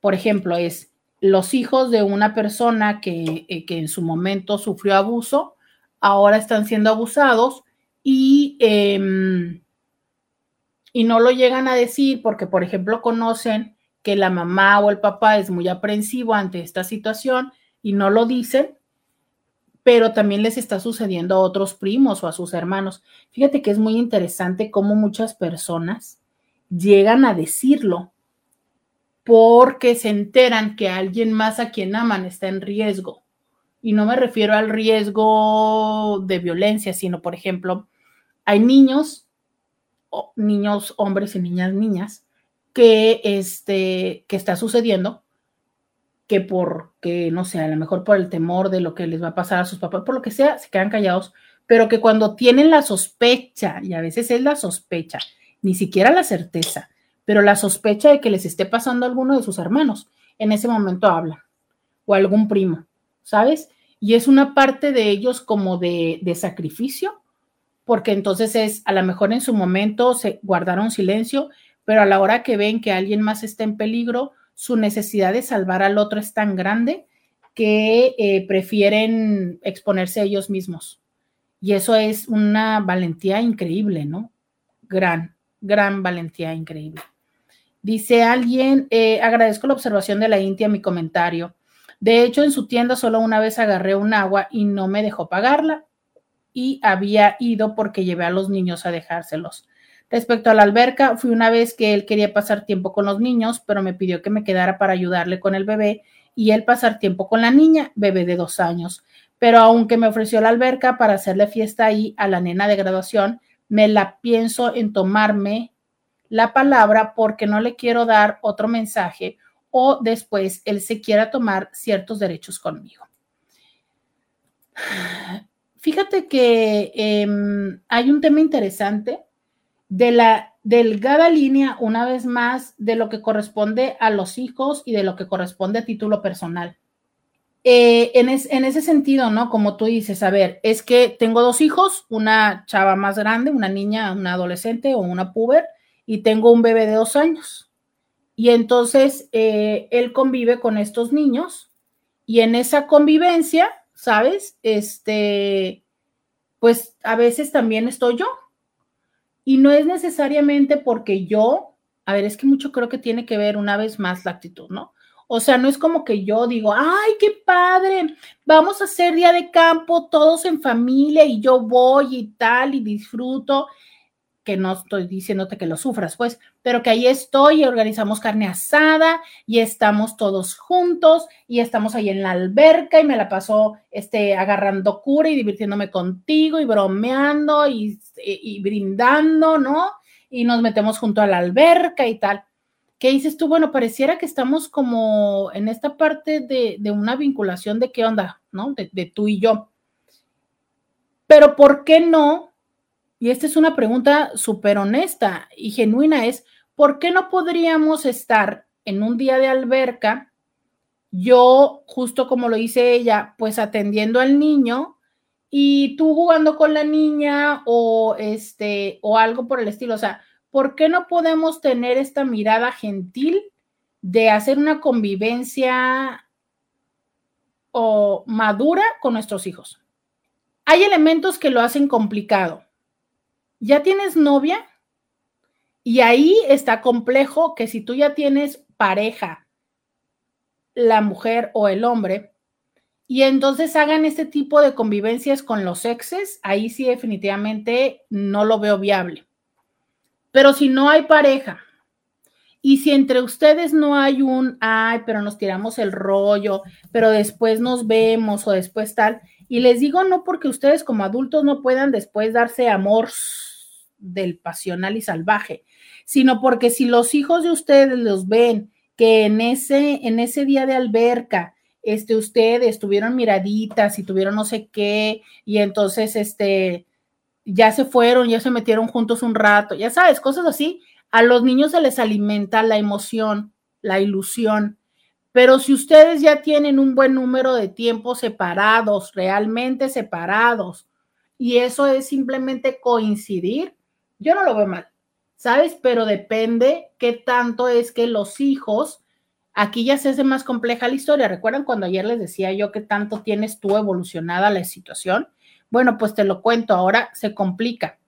por ejemplo, es los hijos de una persona que, eh, que en su momento sufrió abuso, ahora están siendo abusados y em, y no lo llegan a decir porque, por ejemplo, conocen que la mamá o el papá es muy aprensivo ante esta situación y no lo dicen, pero también les está sucediendo a otros primos o a sus hermanos. Fíjate que es muy interesante cómo muchas personas llegan a decirlo porque se enteran que alguien más a quien aman está en riesgo. Y no me refiero al riesgo de violencia, sino, por ejemplo, hay niños niños hombres y niñas niñas que, este, que está sucediendo, que porque, no sé, a lo mejor por el temor de lo que les va a pasar a sus papás, por lo que sea, se quedan callados, pero que cuando tienen la sospecha, y a veces es la sospecha, ni siquiera la certeza, pero la sospecha de que les esté pasando a alguno de sus hermanos, en ese momento hablan, o algún primo, ¿sabes? Y es una parte de ellos como de, de sacrificio, porque entonces es, a lo mejor en su momento se guardaron silencio, pero a la hora que ven que alguien más está en peligro, su necesidad de salvar al otro es tan grande que eh, prefieren exponerse a ellos mismos. Y eso es una valentía increíble, ¿no? Gran, gran valentía increíble. Dice alguien, eh, agradezco la observación de la Intia, mi comentario. De hecho, en su tienda solo una vez agarré un agua y no me dejó pagarla y había ido porque llevé a los niños a dejárselos. Respecto a la alberca, fui una vez que él quería pasar tiempo con los niños, pero me pidió que me quedara para ayudarle con el bebé y él pasar tiempo con la niña, bebé de dos años. Pero aunque me ofreció la alberca para hacerle fiesta ahí a la nena de graduación, me la pienso en tomarme la palabra porque no le quiero dar otro mensaje o después él se quiera tomar ciertos derechos conmigo. Fíjate que em, hay un tema interesante de la delgada línea, una vez más, de lo que corresponde a los hijos y de lo que corresponde a título personal. eh, en, en, ese sentido, ¿no? Como tú dices, a ver, es que tengo dos hijos, una chava más grande, una niña, una adolescente o una puber, y tengo un bebé de dos años. Y entonces eh, él convive con estos niños y en esa convivencia, ¿sabes? Este, pues a veces también estoy yo. Y no es necesariamente porque yo, a ver, es que mucho creo que tiene que ver una vez más la actitud, ¿no? O sea, no es como que yo digo, ay, qué padre, vamos a hacer día de campo todos en familia y yo voy y tal y disfruto, que no estoy diciéndote que lo sufras, pues, pero que ahí estoy y organizamos carne asada y estamos todos juntos y estamos ahí en la alberca y me la paso este, agarrando cura y divirtiéndome contigo y bromeando y, y brindando, ¿no? Y nos metemos junto a la alberca y tal. ¿Qué dices tú? Bueno, pareciera que estamos como en esta parte de, una vinculación de qué onda, ¿no? De, de, tú y yo. Pero ¿por qué no? Y esta es una pregunta súper honesta y genuina, es ¿por qué no podríamos estar en un día de alberca, yo, justo como lo dice ella, pues atendiendo al niño y tú jugando con la niña o este o algo por el estilo, o sea, ¿por qué no podemos tener esta mirada gentil de hacer una convivencia o madura con nuestros hijos? Hay elementos que lo hacen complicado. Ya tienes novia y ahí está complejo que si tú ya tienes pareja, la mujer o el hombre, y entonces hagan este tipo de convivencias con los exes, ahí sí definitivamente no lo veo viable. Pero si no hay pareja y si entre ustedes no hay un, ay, pero nos tiramos el rollo, pero después nos vemos o después tal, y les digo no porque ustedes como adultos no puedan después darse amor del pasional y salvaje, sino porque si los hijos de ustedes los ven que en ese, en ese día de alberca, este, ustedes tuvieron miraditas y tuvieron no sé qué, y entonces, este, ya se fueron, ya se metieron juntos un rato, ya sabes, cosas así. A los niños se les alimenta la emoción, la ilusión. Pero si ustedes ya tienen un buen número de tiempos separados, realmente separados, y eso es simplemente coincidir, yo no lo veo mal, ¿sabes? Pero depende qué tanto es que los hijos, aquí ya se hace más compleja la historia. ¿Recuerdan cuando ayer les decía yo qué tanto tienes tú evolucionada la situación? Bueno, pues te lo cuento, ahora se complica.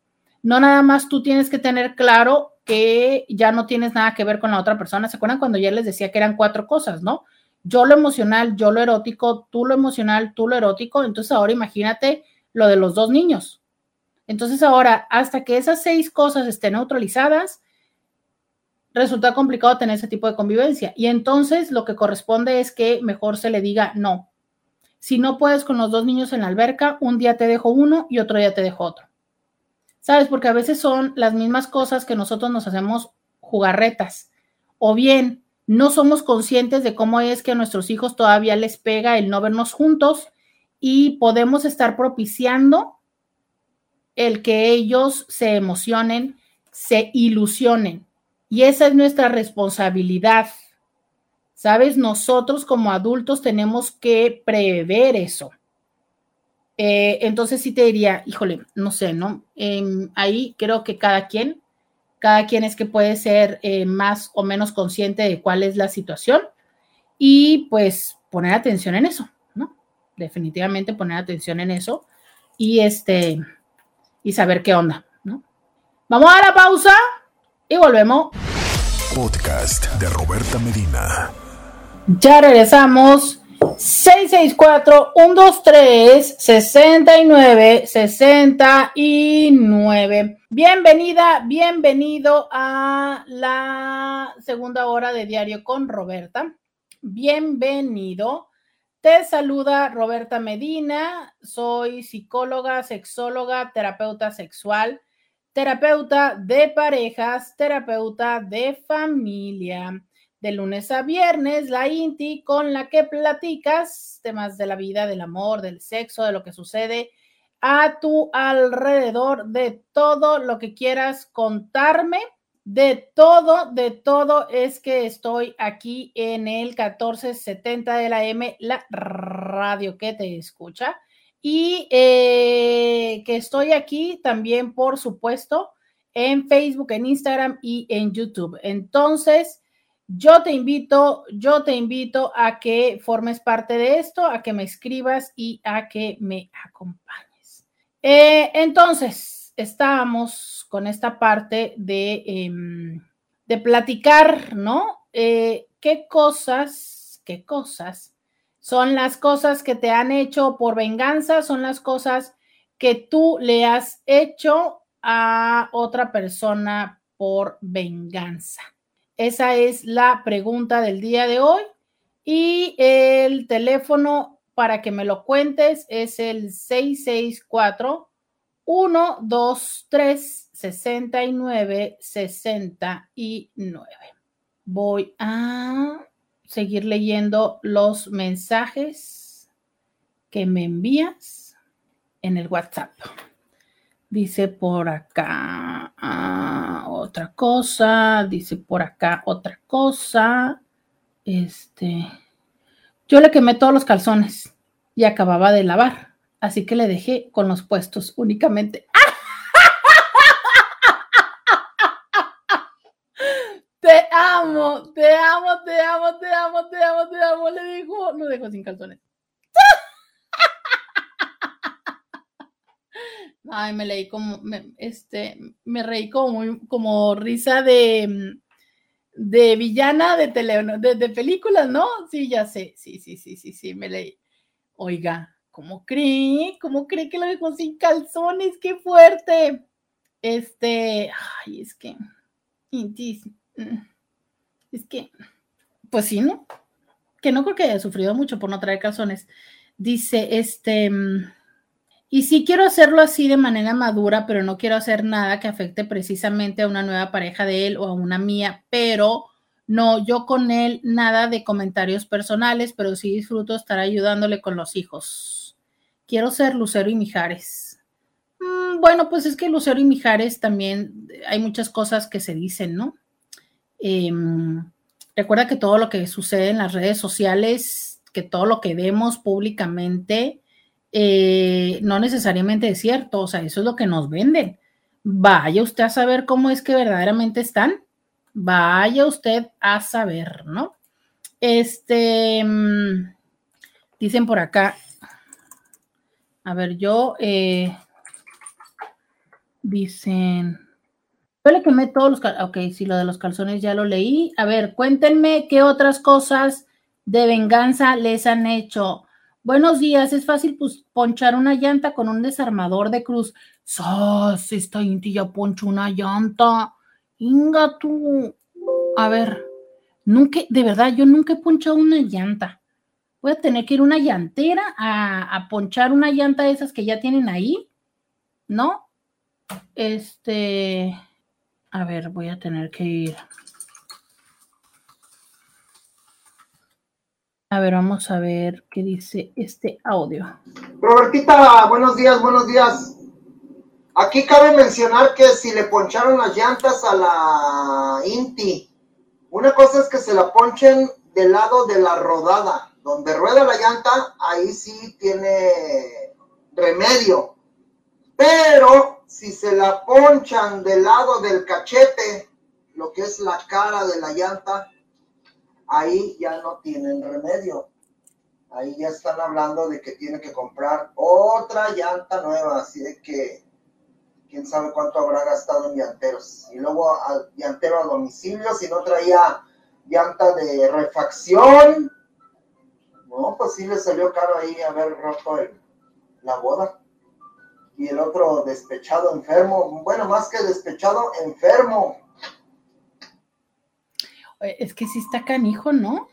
No nada más tú tienes que tener claro que ya no tienes nada que ver con la otra persona. ¿Se acuerdan cuando ya les decía que eran cuatro cosas, no? Yo lo emocional, yo lo erótico, tú lo emocional, tú lo erótico. Entonces ahora imagínate lo de los dos niños. Entonces ahora, hasta que esas seis cosas estén neutralizadas, resulta complicado tener ese tipo de convivencia. Y entonces lo que corresponde es que mejor se le diga no. Si no puedes con los dos niños en la alberca, un día te dejo uno y otro día te dejo otro. ¿Sabes? Porque a veces son las mismas cosas que nosotros nos hacemos jugarretas. O bien, no somos conscientes de cómo es que a nuestros hijos todavía les pega el no vernos juntos y podemos estar propiciando el que ellos se emocionen, se ilusionen. Y esa es nuestra responsabilidad. ¿Sabes? Nosotros como adultos tenemos que prever eso. Eh, entonces sí te diría, híjole, no sé, ¿no? Em, ahí creo que cada quien, cada quien es que puede ser eh, más o menos consciente de cuál es la situación y pues poner atención en eso, ¿no? Definitivamente poner atención en eso y este, y saber qué onda, ¿no? Vamos a la pausa y volvemos. Podcast de Roberta Medina. Ya regresamos. 664-123-69, 69. Bienvenida, bienvenido a la segunda hora de Diario con Roberta. Bienvenido. Te saluda Roberta Medina. Soy psicóloga, sexóloga, terapeuta sexual, terapeuta de parejas, terapeuta de familia de lunes a viernes, la INTI con la que platicas temas de la vida, del amor, del sexo, de lo que sucede a tu alrededor, de todo lo que quieras contarme De todo, de todo es que estoy aquí en el 1470 de la M, la radio que te escucha. Y eh, que estoy aquí también, por supuesto, en Facebook, en Instagram y en YouTube. Entonces, yo te invito, yo te invito a que formes parte de esto, a que me escribas y a que me acompañes. Eh, entonces, estábamos con esta parte de, em, de platicar, ¿no? Eh, ¿Qué cosas, qué cosas son las cosas que te han hecho por venganza? ¿Son las cosas que tú le has hecho a otra persona por venganza? Esa es la pregunta del día de hoy. Y el teléfono para que me lo cuentes es el 664 123 69 69. Voy a seguir leyendo los mensajes que me envías en el WhatsApp. Dice por acá ah, otra cosa, dice por acá otra cosa. Este, yo le quemé todos los calzones y acababa de lavar, así que le dejé con los puestos únicamente. Te amo, te amo, te amo, te amo, te amo, te amo, le dijo, lo dejo sin calzones. Ay, me leí como, me, este, me reí como, como risa de, de villana de, tele, de, de, películas, ¿no? Sí, ya sé, sí, sí, sí, sí, sí, me leí. Oiga, ¿cómo cree? ¿Cómo cree que lo dejó sin calzones? ¡Qué fuerte! Este, ay, es que, mm, es que, pues sí, ¿no? Que no creo que haya sufrido mucho por no traer calzones. Dice, este, mm, y sí quiero hacerlo así de manera madura, pero no quiero hacer nada que afecte precisamente a una nueva pareja de él o a una mía, pero no, yo con él nada de comentarios personales, pero sí disfruto estar ayudándole con los hijos. Quiero ser Lucero y Mijares. Mm, bueno, pues es que Lucero y Mijares también hay muchas cosas que se dicen, ¿no? Em, recuerda que todo lo que sucede en las redes sociales, que todo lo que vemos públicamente, eh, no necesariamente es cierto, o sea, eso es lo que nos venden. Vaya usted a saber cómo es que verdaderamente están. Vaya usted a saber, ¿no? Este, mm, dicen por acá, a ver, yo, eh, dicen, yo le quemé todos los, ok, sí, lo de los calzones ya lo leí. A ver, cuéntenme qué otras cosas de venganza les han hecho. Buenos días, es fácil pues, ponchar una llanta con un desarmador de cruz. ¡Sas! Esta Inti ya poncho una llanta. Inga tú. A ver, nunca, de verdad, yo nunca he ponchado una llanta. Voy a tener que ir a una llantera a, a ponchar una llanta de esas que ya tienen ahí, ¿no? Este, a ver, voy a tener que ir. A ver, vamos a ver qué dice este audio. Robertita, buenos días, buenos días. Aquí cabe mencionar que si le poncharon las llantas a la Inti, una cosa es que se la ponchen del lado de la rodada, donde rueda la llanta, ahí sí tiene remedio. Pero si se la ponchan del lado del cachete, lo que es la cara de la llanta, ahí ya no tienen remedio. Ahí ya están hablando de que tiene que comprar otra llanta nueva, así de que quién sabe cuánto habrá gastado en llanteros. Y luego llantero a domicilio, si no traía llanta de refacción, no, pues sí le salió caro ahí haber roto la boda. Y el otro despechado enfermo, bueno, más que despechado, enfermo es que sí está canijo, ¿no?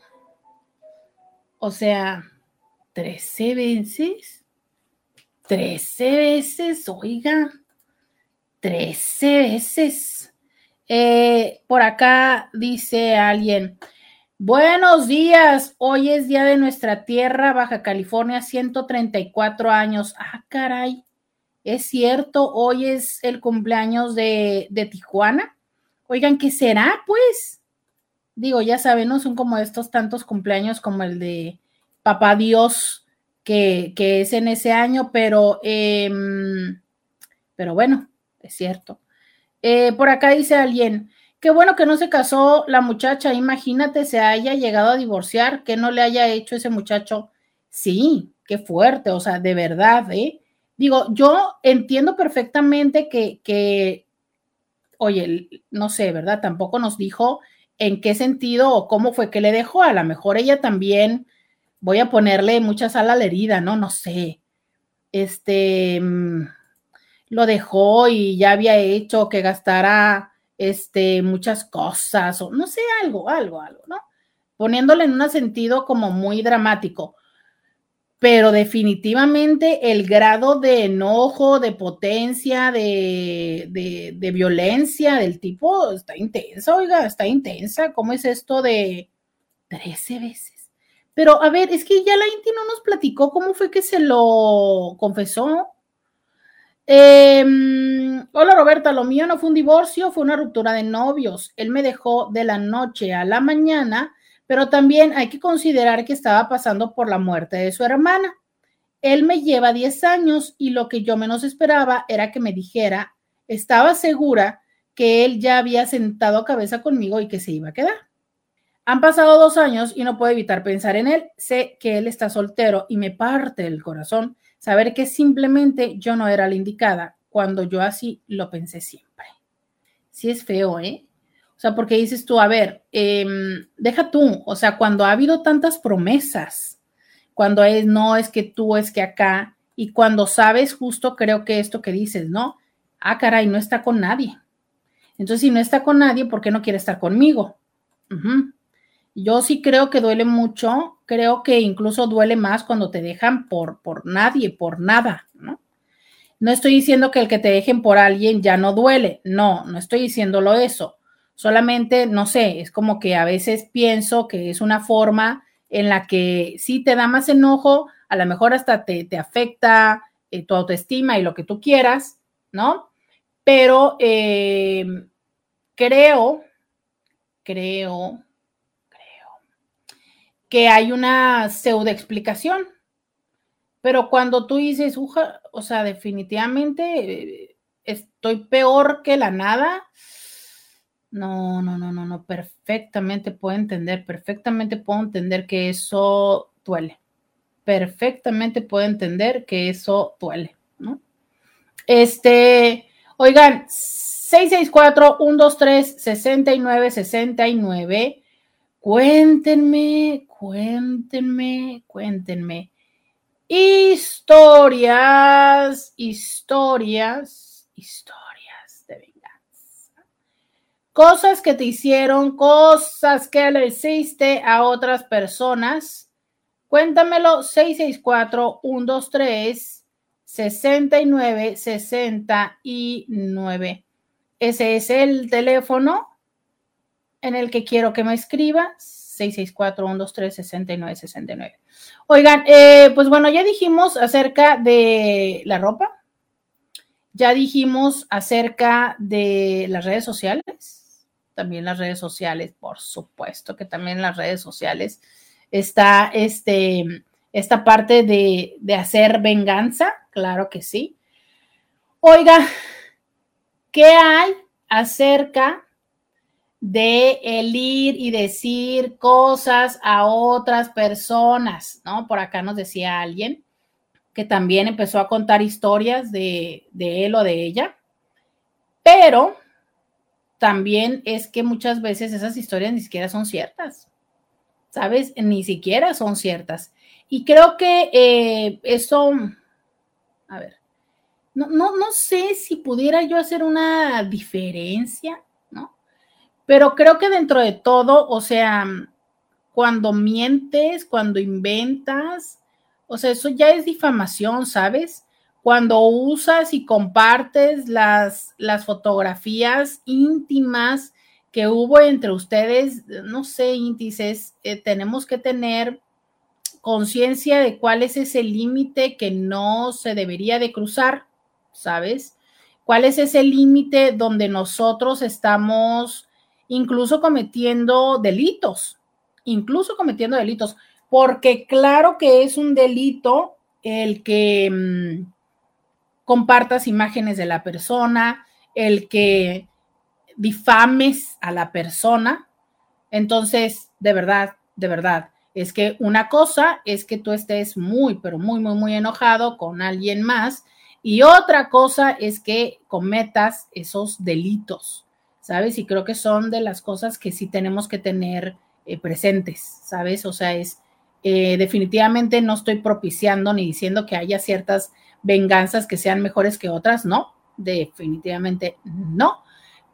O sea, 13 veces. 13 veces, oiga. 13 veces. Eh, por acá dice alguien. Buenos días, hoy es día de nuestra tierra, Baja California, 134 años. Ah, caray, es cierto, hoy es el cumpleaños de, de Tijuana. Oigan, ¿qué será? Pues, digo, ya saben, no son como estos tantos cumpleaños como el de Papá Dios que, es en ese año, pero, em, pero bueno, cierto. Eh, por acá dice alguien, qué bueno que no se casó la muchacha, imagínate se haya llegado a divorciar, que no le haya hecho ese muchacho. Sí, qué fuerte, o sea, de verdad, ¿eh? Digo, yo entiendo perfectamente que, que, oye, no sé, ¿verdad? Tampoco nos dijo en qué sentido o cómo fue que le dejó. A lo mejor ella también, voy a ponerle mucha sal a la herida, ¿no? No sé. Este, mm, lo dejó y ya había hecho que gastara, este, muchas cosas o no sé, algo, algo, algo, ¿no? Poniéndole en un sentido como muy dramático pero definitivamente el grado de enojo, de potencia, de, de, violencia del tipo está intensa, oiga, está intensa. ¿Cómo es esto de 13 veces? Pero a ver, es que ya la Inti no nos platicó cómo fue que se lo confesó. Em, hola Roberta, lo mío no fue un divorcio, fue una ruptura de novios. Él me dejó de la noche a la mañana pero también hay que considerar que estaba pasando por la muerte de su hermana. Él me lleva 10 años y lo que yo menos esperaba era que me dijera, estaba segura que él ya había sentado cabeza conmigo y que se iba a quedar. Han pasado dos años y no puedo evitar pensar en él. Sé que él está soltero y me parte el corazón saber que simplemente yo no era la indicada cuando yo así lo pensé siempre. Sí es feo, ¿eh? O sea, porque dices tú, a ver, em, deja tú, o sea, cuando ha habido tantas promesas, cuando es no, es que tú, es que acá, y cuando sabes justo, creo que esto que dices, ¿no? Ah, caray, no está con nadie. Entonces, si no está con nadie, ¿por qué no quiere estar conmigo? Yo sí creo que duele mucho, creo que incluso duele más cuando te dejan por, por nadie, por nada, ¿no? No estoy diciendo que el que te dejen por alguien ya no duele, no, no estoy diciéndolo eso Solamente, no sé, es como que a veces pienso que es una forma en la que sí te da más enojo, a lo mejor hasta te, afecta eh, tu autoestima y lo que tú quieras, ¿no? Pero eh, creo, creo que hay una pseudo explicación. Pero cuando tú dices, o sea, definitivamente eh, estoy peor que la nada, no, no, no, no, no, perfectamente puedo entender, perfectamente puedo entender que eso duele. Perfectamente puedo entender que eso duele, ¿no? Este, oigan, 664-123-6969. Cuéntenme, cuéntenme, cuéntenme. Historias, historias, historias cosas que te hicieron, cosas que le hiciste a otras personas. Cuéntamelo 664-123-6969. Ese es el teléfono en el que quiero que me escriba. 664-123-6969. Oigan, eh, pues bueno, ya dijimos acerca de la ropa. Ya dijimos acerca de las redes sociales también las redes sociales, por supuesto que también las redes sociales está este, esta parte de, de hacer venganza, claro que sí. Oiga, ¿qué hay acerca de el ir y decir cosas a otras personas, ¿no? Por acá nos decía alguien que también empezó a contar historias de, de él o de ella, pero también es que muchas veces esas historias ni siquiera son ciertas, ¿sabes? Ni siquiera son ciertas. Y creo que eh, eso, a ver, no, no, no sé si pudiera yo hacer una diferencia. Pero creo que dentro de todo, o sea, cuando mientes, cuando inventas, o sea, eso ya es difamación, ¿sabes? cuando usas y compartes las, las fotografías íntimas que hubo entre ustedes, no sé, índices, eh, tenemos que tener conciencia de cuál es ese límite que no se debería de cruzar, ¿sabes? ¿Cuál es ese límite donde nosotros estamos incluso cometiendo delitos? Incluso cometiendo delitos, porque claro que es un delito el que mm, compartas imágenes de la persona, el que difames a la persona. Entonces, de verdad, de verdad, es que una cosa es que tú estés muy, pero muy, muy, muy enojado con alguien más y otra cosa es que cometas esos delitos, ¿sabes? Y creo que son de las cosas que sí tenemos que tener eh, presentes, ¿sabes? O sea, es eh, definitivamente no estoy propiciando ni diciendo que haya ciertas venganzas que sean mejores que otras, no, definitivamente no.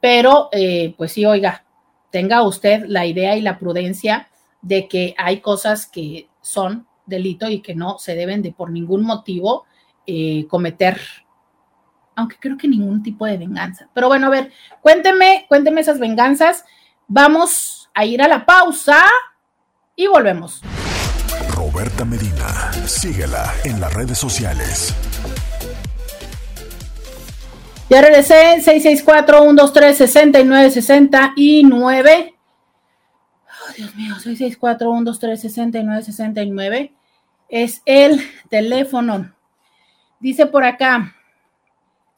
Pero, eh, pues sí, oiga, tenga usted la idea y la prudencia de que hay cosas que son delito y que no se deben de por ningún motivo cometer, aunque creo que ningún tipo de venganza. Pero bueno, a ver, cuénteme, cuénteme esas venganzas. Vamos a ir a la pausa y volvemos. Roberta Medina, síguela en las redes sociales. Ya regresé, 664-123-6969. Oh, Dios mío, 664-123-6969 es el teléfono. Dice por acá,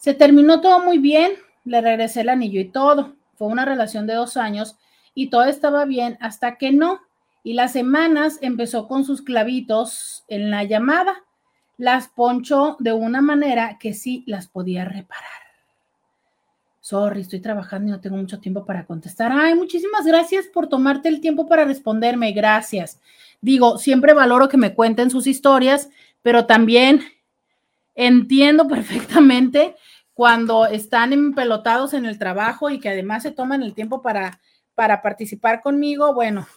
se terminó todo muy bien, le regresé el anillo y todo. Fue una relación de dos años y todo estaba bien hasta que no. Y las semanas empezó con sus clavitos en la llamada. Las ponchó de una manera que sí las podía reparar. Sorry, estoy trabajando y no tengo mucho tiempo para contestar. Ay, muchísimas gracias por tomarte el tiempo para responderme. Gracias. Digo, siempre valoro que me cuenten sus historias, pero también entiendo perfectamente cuando están empelotados en el trabajo y que además se toman el tiempo para, para participar conmigo. Bueno,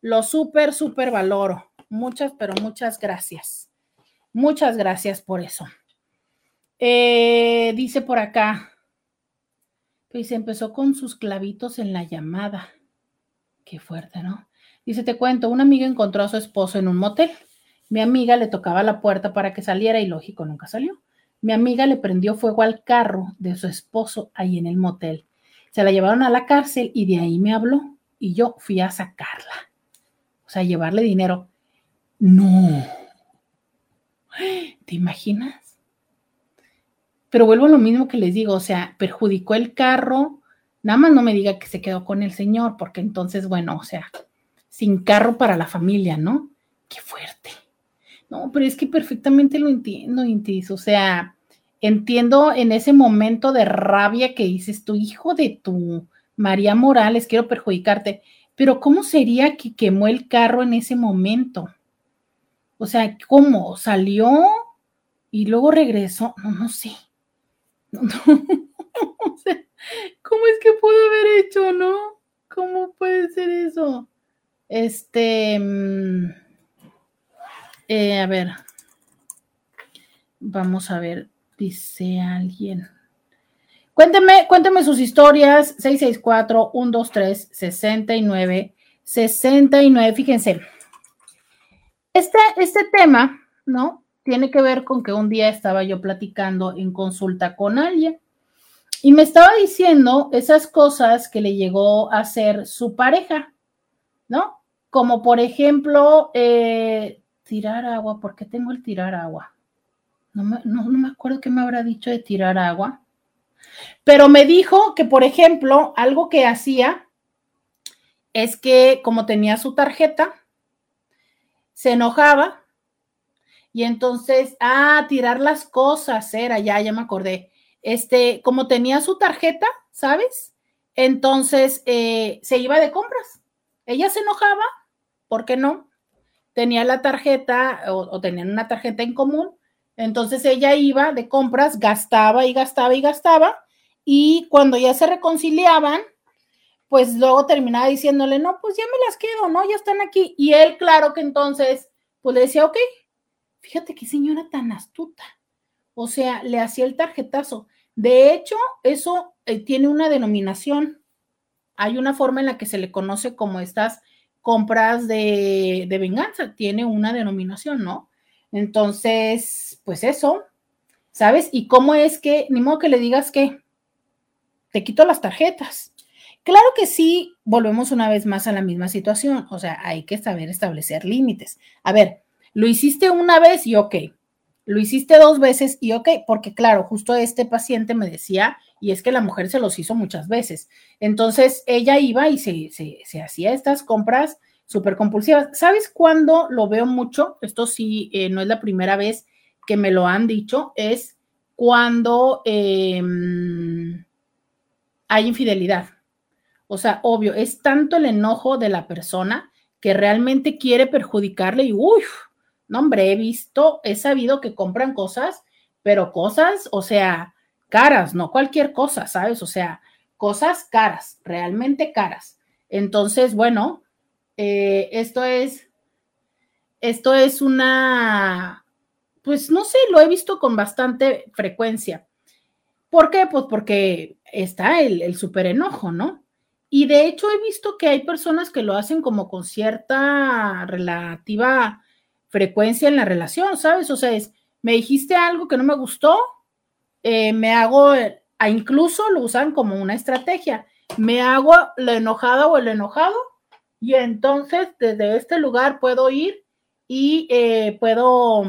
lo súper, súper valoro. Muchas, pero muchas gracias. Muchas gracias por eso. Eh, dice por acá, pues empezó con sus clavitos en la llamada. Qué fuerte, ¿no? Dice, te cuento, una amiga encontró a su esposo en un motel. Mi amiga le tocaba la puerta para que saliera y lógico, nunca salió. Mi amiga le prendió fuego al carro de su esposo ahí en el motel. Se la llevaron a la cárcel y de ahí me habló y yo fui a sacarla. O sea, llevarle dinero. No. ¿Te imaginas? Pero vuelvo a lo mismo que les digo, o sea, perjudicó el carro, nada más no me diga que se quedó con el señor, porque entonces, bueno, o sea, sin carro para la familia, ¿no? Qué fuerte. No, pero es que perfectamente lo entiendo, Intis, o sea, entiendo en ese momento de rabia que dices, tu hijo de tu María Morales, quiero perjudicarte, pero ¿cómo sería que quemó el carro en ese momento? O sea, ¿cómo? ¿Salió y luego regresó? No, no sé. No, ¿Cómo es que pudo haber hecho, no? ¿Cómo puede ser eso? Este, mm, eh, a ver, vamos a ver, dice alguien. Cuénteme, cuénteme sus historias, 664-123-69, 69. Fíjense, este, este tema, ¿no? tiene que ver con que un día estaba yo platicando en consulta con alguien y me estaba diciendo esas cosas que le llegó a hacer su pareja, ¿no? Como por ejemplo, eh, tirar agua, ¿por qué tengo el tirar agua? No me, no me acuerdo qué me habrá dicho de tirar agua, pero me dijo que, por ejemplo, algo que hacía es que como tenía su tarjeta, se enojaba y entonces, ah, tirar las cosas era, ya, ya me acordé. Este, como tenía su tarjeta, ¿sabes? Entonces eh, se iba de compras. Ella se enojaba, ¿por qué no? Tenía la tarjeta o, tenían una tarjeta en común. Entonces ella iba de compras, gastaba y gastaba y gastaba. Y cuando ya se reconciliaban, pues luego terminaba diciéndole, no, pues ya me las quedo, ¿no? Ya están aquí. Y él, claro que entonces, pues le decía, ok, Fíjate qué señora tan astuta. O sea, le hacía el tarjetazo. De hecho, eso eh, tiene una denominación. Hay una forma en la que se le conoce como estas compras de, de venganza. Tiene una denominación, ¿no? Entonces, pues eso, ¿sabes? Y cómo es que, ni modo que le digas que, te quito las tarjetas. Claro que sí, volvemos una vez más a la misma situación, o sea, hay que saber establecer límites. A ver, lo hiciste una vez y ok, lo hiciste dos veces y ok, porque claro, justo este paciente me decía, y es que la mujer se los hizo muchas veces. Entonces ella iba y se, se, hacía estas compras súper compulsivas. ¿Sabes cuándo lo veo mucho? Esto sí, eh, no es la primera vez que me lo han dicho, es cuando em, hay infidelidad. O sea, obvio, es tanto el enojo de la persona que realmente quiere perjudicarle y, uff, no, hombre, he visto, he sabido que compran cosas, pero cosas, o sea, caras, no cualquier cosa, ¿sabes? O sea, cosas caras, realmente caras. Entonces, bueno, eh, esto es, esto es una, pues no sé, lo he visto con bastante frecuencia. ¿Por qué? Pues porque está el, el súper enojo, ¿no? Y de hecho he visto que hay personas que lo hacen como con cierta relativa frecuencia en la relación, ¿sabes? O sea, es, me dijiste algo que no me gustó, eh, me hago, a incluso lo usan como una estrategia, me hago la enojada o el enojado y entonces desde este lugar puedo ir y eh, puedo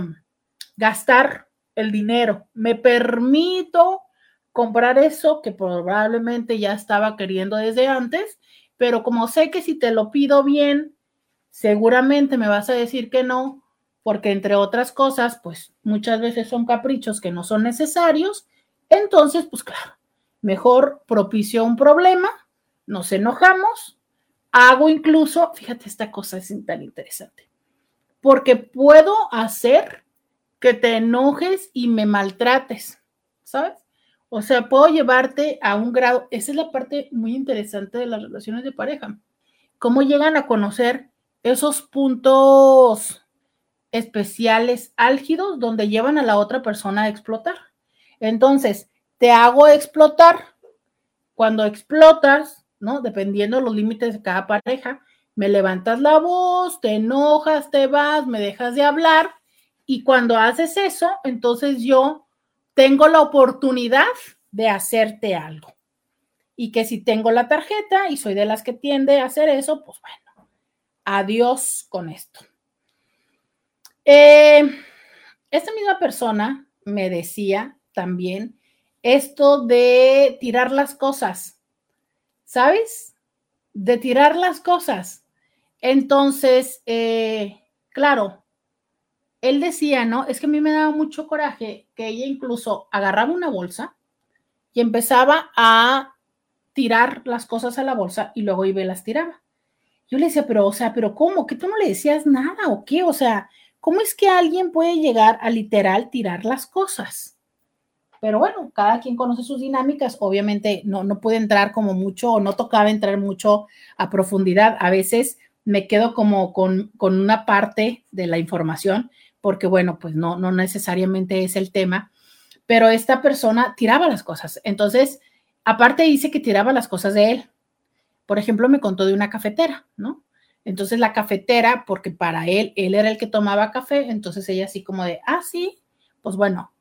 gastar el dinero. Me permito comprar eso que probablemente ya estaba queriendo desde antes, pero como sé que si te lo pido bien, seguramente me vas a decir que no, porque entre otras cosas, pues muchas veces son caprichos que no son necesarios, entonces, pues claro, mejor propicio un problema, nos enojamos, hago incluso, fíjate, esta cosa es tan interesante, porque puedo hacer que te enojes y me maltrates, ¿sabes? O sea, puedo llevarte a un grado, esa es la parte muy interesante de las relaciones de pareja, cómo llegan a conocer esos puntos especiales álgidos donde llevan a la otra persona a explotar. Entonces, te hago explotar. Cuando explotas, ¿no? Dependiendo de los límites de cada pareja, me levantas la voz, te enojas, te vas, me dejas de hablar. Y cuando haces eso, entonces yo tengo la oportunidad de hacerte algo. Y que si tengo la tarjeta y soy de las que tiende a hacer eso, pues bueno, adiós con esto. Eh, esta misma persona me decía también esto de tirar las cosas, ¿sabes? De tirar las cosas. Entonces, eh, claro, él decía, ¿no? Es que a mí me daba mucho coraje que ella incluso agarraba una bolsa y empezaba a tirar las cosas a la bolsa y luego iba y las tiraba. Yo le decía, pero, o sea, pero ¿cómo? ¿Que tú no le decías nada o qué? O sea, ¿cómo es que alguien puede llegar a literal tirar las cosas? Pero bueno, cada quien conoce sus dinámicas. Obviamente no, no puede entrar como mucho o no tocaba entrar mucho a profundidad. A veces me quedo como con, con una parte de la información porque bueno, pues no, no necesariamente es el tema, pero esta persona tiraba las cosas. Entonces, aparte dice que tiraba las cosas de él. Por ejemplo, me contó de una cafetera, ¿no? Entonces la cafetera, porque para él, él era el que tomaba café, entonces ella así como de, ah, sí, pues bueno.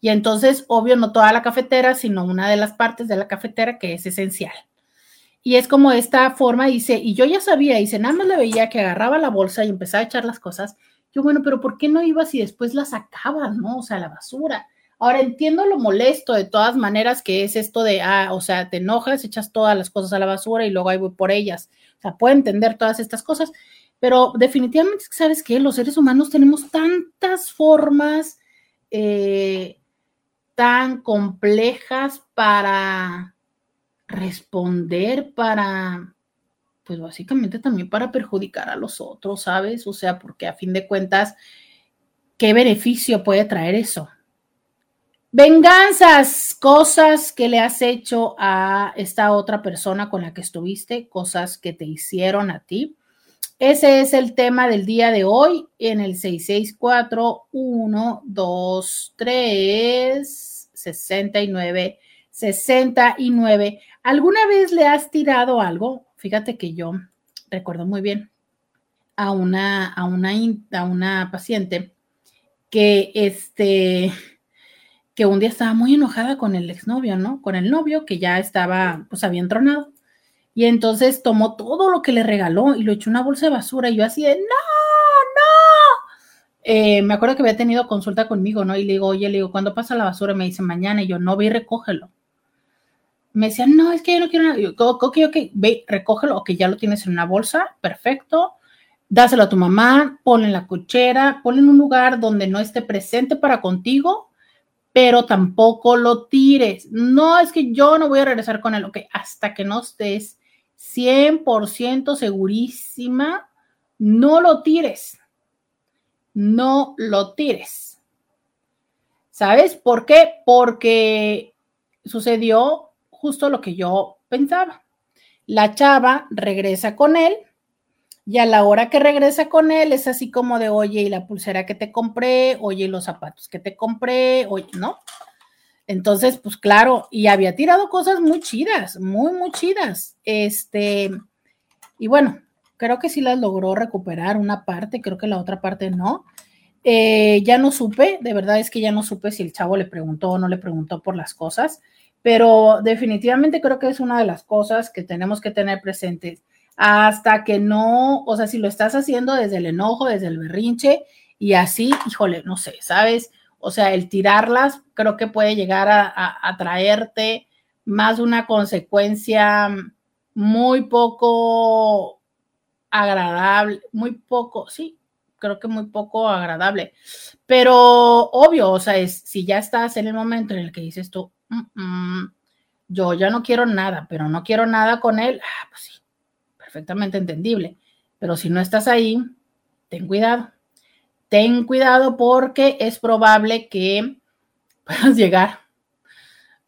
Y entonces, obvio, no toda la cafetera, sino una de las partes de la cafetera que es esencial. Y es como esta forma, dice, y yo ya sabía, dice, nada más le veía que agarraba la bolsa y empezaba a echar las cosas yo, bueno, pero ¿por qué no ibas y después la sacabas, no? O sea, la basura. Ahora entiendo lo molesto de todas maneras que es esto de, ah, o sea, te enojas, echas todas las cosas a la basura y luego ahí voy por ellas. Puedo entender todas estas cosas, pero definitivamente, ¿sabes qué? Los seres humanos tenemos tantas formas eh, tan complejas para responder, para pues básicamente también para perjudicar a los otros, ¿sabes? O sea, porque a fin de cuentas, ¿qué beneficio puede traer eso? Venganzas, cosas que le has hecho a esta otra persona con la que estuviste, cosas que te hicieron a ti. Ese es el tema del día de hoy en el 664 123 69 69. ¿Alguna vez le has tirado algo? Fíjate que yo recuerdo muy bien a una, a una, a una paciente que este, que un día estaba muy enojada con el exnovio, ¿no? Con el novio que ya estaba, pues había entronado. Y entonces tomó todo lo que le regaló y lo echó en una bolsa de basura. Y yo así de, no, no. Eh, me acuerdo que había tenido consulta conmigo, ¿no? Y le digo, oye, le digo, ¿cuándo pasa la basura? Me dice, mañana. Y yo, no, ve y recógelo. Me decían, no, es que yo no quiero nada. Yo, ok, ok, ve, recógelo, ok, ya lo tienes en una bolsa, perfecto. Dáselo a tu mamá, ponle en la cochera, ponle en un lugar donde no esté presente para contigo, pero tampoco lo tires. No, es que yo no voy a regresar con él, ok, hasta que no estés 100% segurísima, no lo tires. No lo tires. ¿Sabes por qué? Porque sucedió justo lo que yo pensaba. La chava regresa con él y a la hora que regresa con él es así como de, oye, y la pulsera que te compré, oye, y los zapatos que te compré, oye, ¿no? Entonces, pues claro, y había tirado cosas muy chidas, muy, muy chidas. Este, y bueno, creo que sí las logró recuperar una parte, creo que la otra parte no. Eh, ya no supe, de verdad es que ya no supe si el chavo le preguntó o no le preguntó por las cosas, pero definitivamente creo que es una de las cosas que tenemos que tener presentes. Hasta que no, o sea, si lo estás haciendo desde el enojo, desde el berrinche y así, híjole, no sé, ¿sabes? O sea, el tirarlas creo que puede llegar a, traerte más una consecuencia muy poco agradable, muy poco, sí, creo que muy poco agradable. Pero obvio, o sea, es, si ya estás en el momento en el que dices tú, yo ya no quiero nada, pero no quiero nada con él, ah, pues sí, perfectamente entendible. Pero si no estás ahí, ten cuidado ten cuidado porque es probable que puedas llegar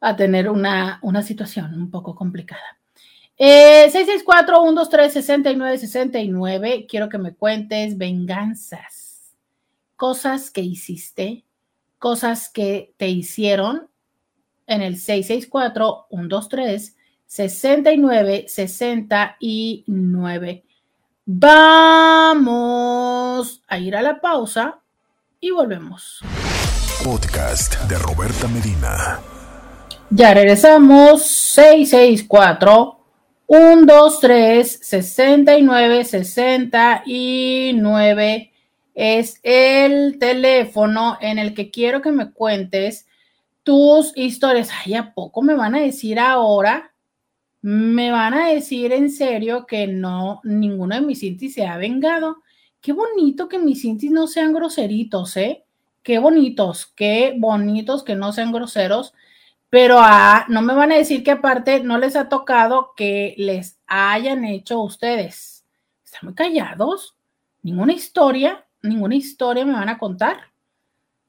a tener una, situación un poco complicada. Eh, 664-123-6969. Quiero que me cuentes venganzas, cosas que hiciste, cosas que te hicieron en el 664-123-6969. Vamos a ir a la pausa y volvemos. Podcast de Roberta Medina. Ya regresamos. 664 123 69 69 es el teléfono en el que quiero que me cuentes tus historias. Ay, ¿a poco me van a decir ahora me van a decir en serio que no, ninguno de mis intis se ha vengado. Qué bonito que mis intis no sean groseritos, ¿eh? Qué bonitos, qué bonitos que no sean groseros, pero ah, no me van a decir que aparte no les ha tocado que les hayan hecho ustedes. Están muy callados. Ninguna historia, ninguna historia me van a contar.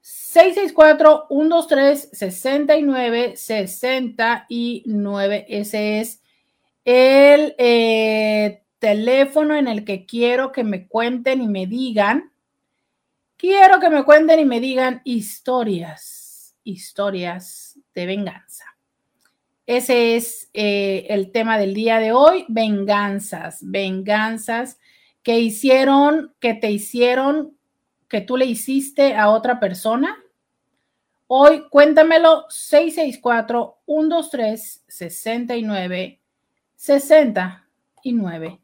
664-123-69-69. Ese es el eh, teléfono en el que quiero que me cuenten y me digan, quiero que me cuenten y me digan historias, historias de venganza. Ese es eh, el tema del día de hoy, venganzas, venganzas que hicieron, que te hicieron, que tú le hiciste a otra persona. Hoy cuéntamelo 664 123 69 69.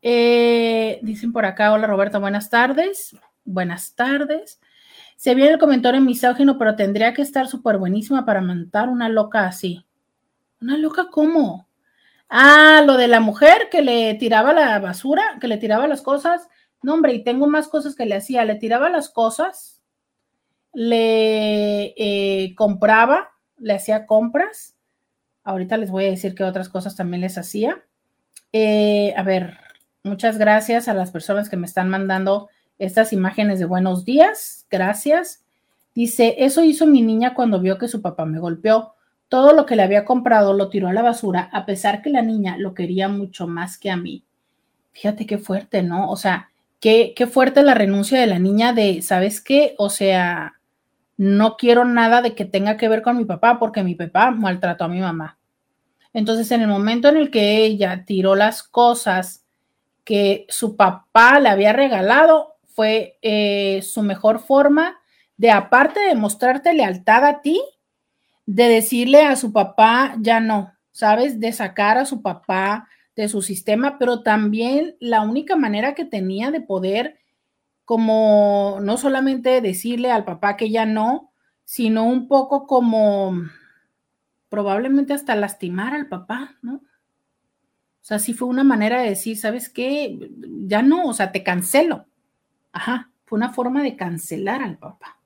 Eh, dicen por acá, hola Roberto, buenas tardes. Buenas tardes. Se viene el comentario misógino, pero tendría que estar súper buenísima para montar una loca así. ¿Una loca cómo? Ah, lo de la mujer que le tiraba la basura, que le tiraba las cosas. No, hombre, y tengo más cosas que le hacía. Le tiraba las cosas, le eh, compraba, le hacía compras Ahorita les voy a decir qué otras cosas también les hacía. Eh, a ver, muchas gracias a las personas que me están mandando estas imágenes de buenos días. Gracias. Dice, eso hizo mi niña cuando vio que su papá me golpeó. Todo lo que le había comprado lo tiró a la basura, a pesar que la niña lo quería mucho más que a mí. Fíjate qué fuerte, ¿no? O sea, qué, qué fuerte la renuncia de la niña de, ¿sabes qué? O sea, no quiero nada de que tenga que ver con mi papá porque mi papá maltrató a mi mamá. Entonces, en el momento en el que ella tiró las cosas que su papá le había regalado, fue eh, su mejor forma de, aparte de mostrarte lealtad a ti, de decirle a su papá, ya no, ¿sabes? De sacar a su papá de su sistema, pero también la única manera que tenía de poder, como no solamente decirle al papá que ya no, sino un poco como probablemente hasta lastimar al papá, ¿no? O sea, sí fue una manera de decir, ¿sabes qué? Ya no, o sea, te cancelo. Ajá, fue una forma de cancelar al papá.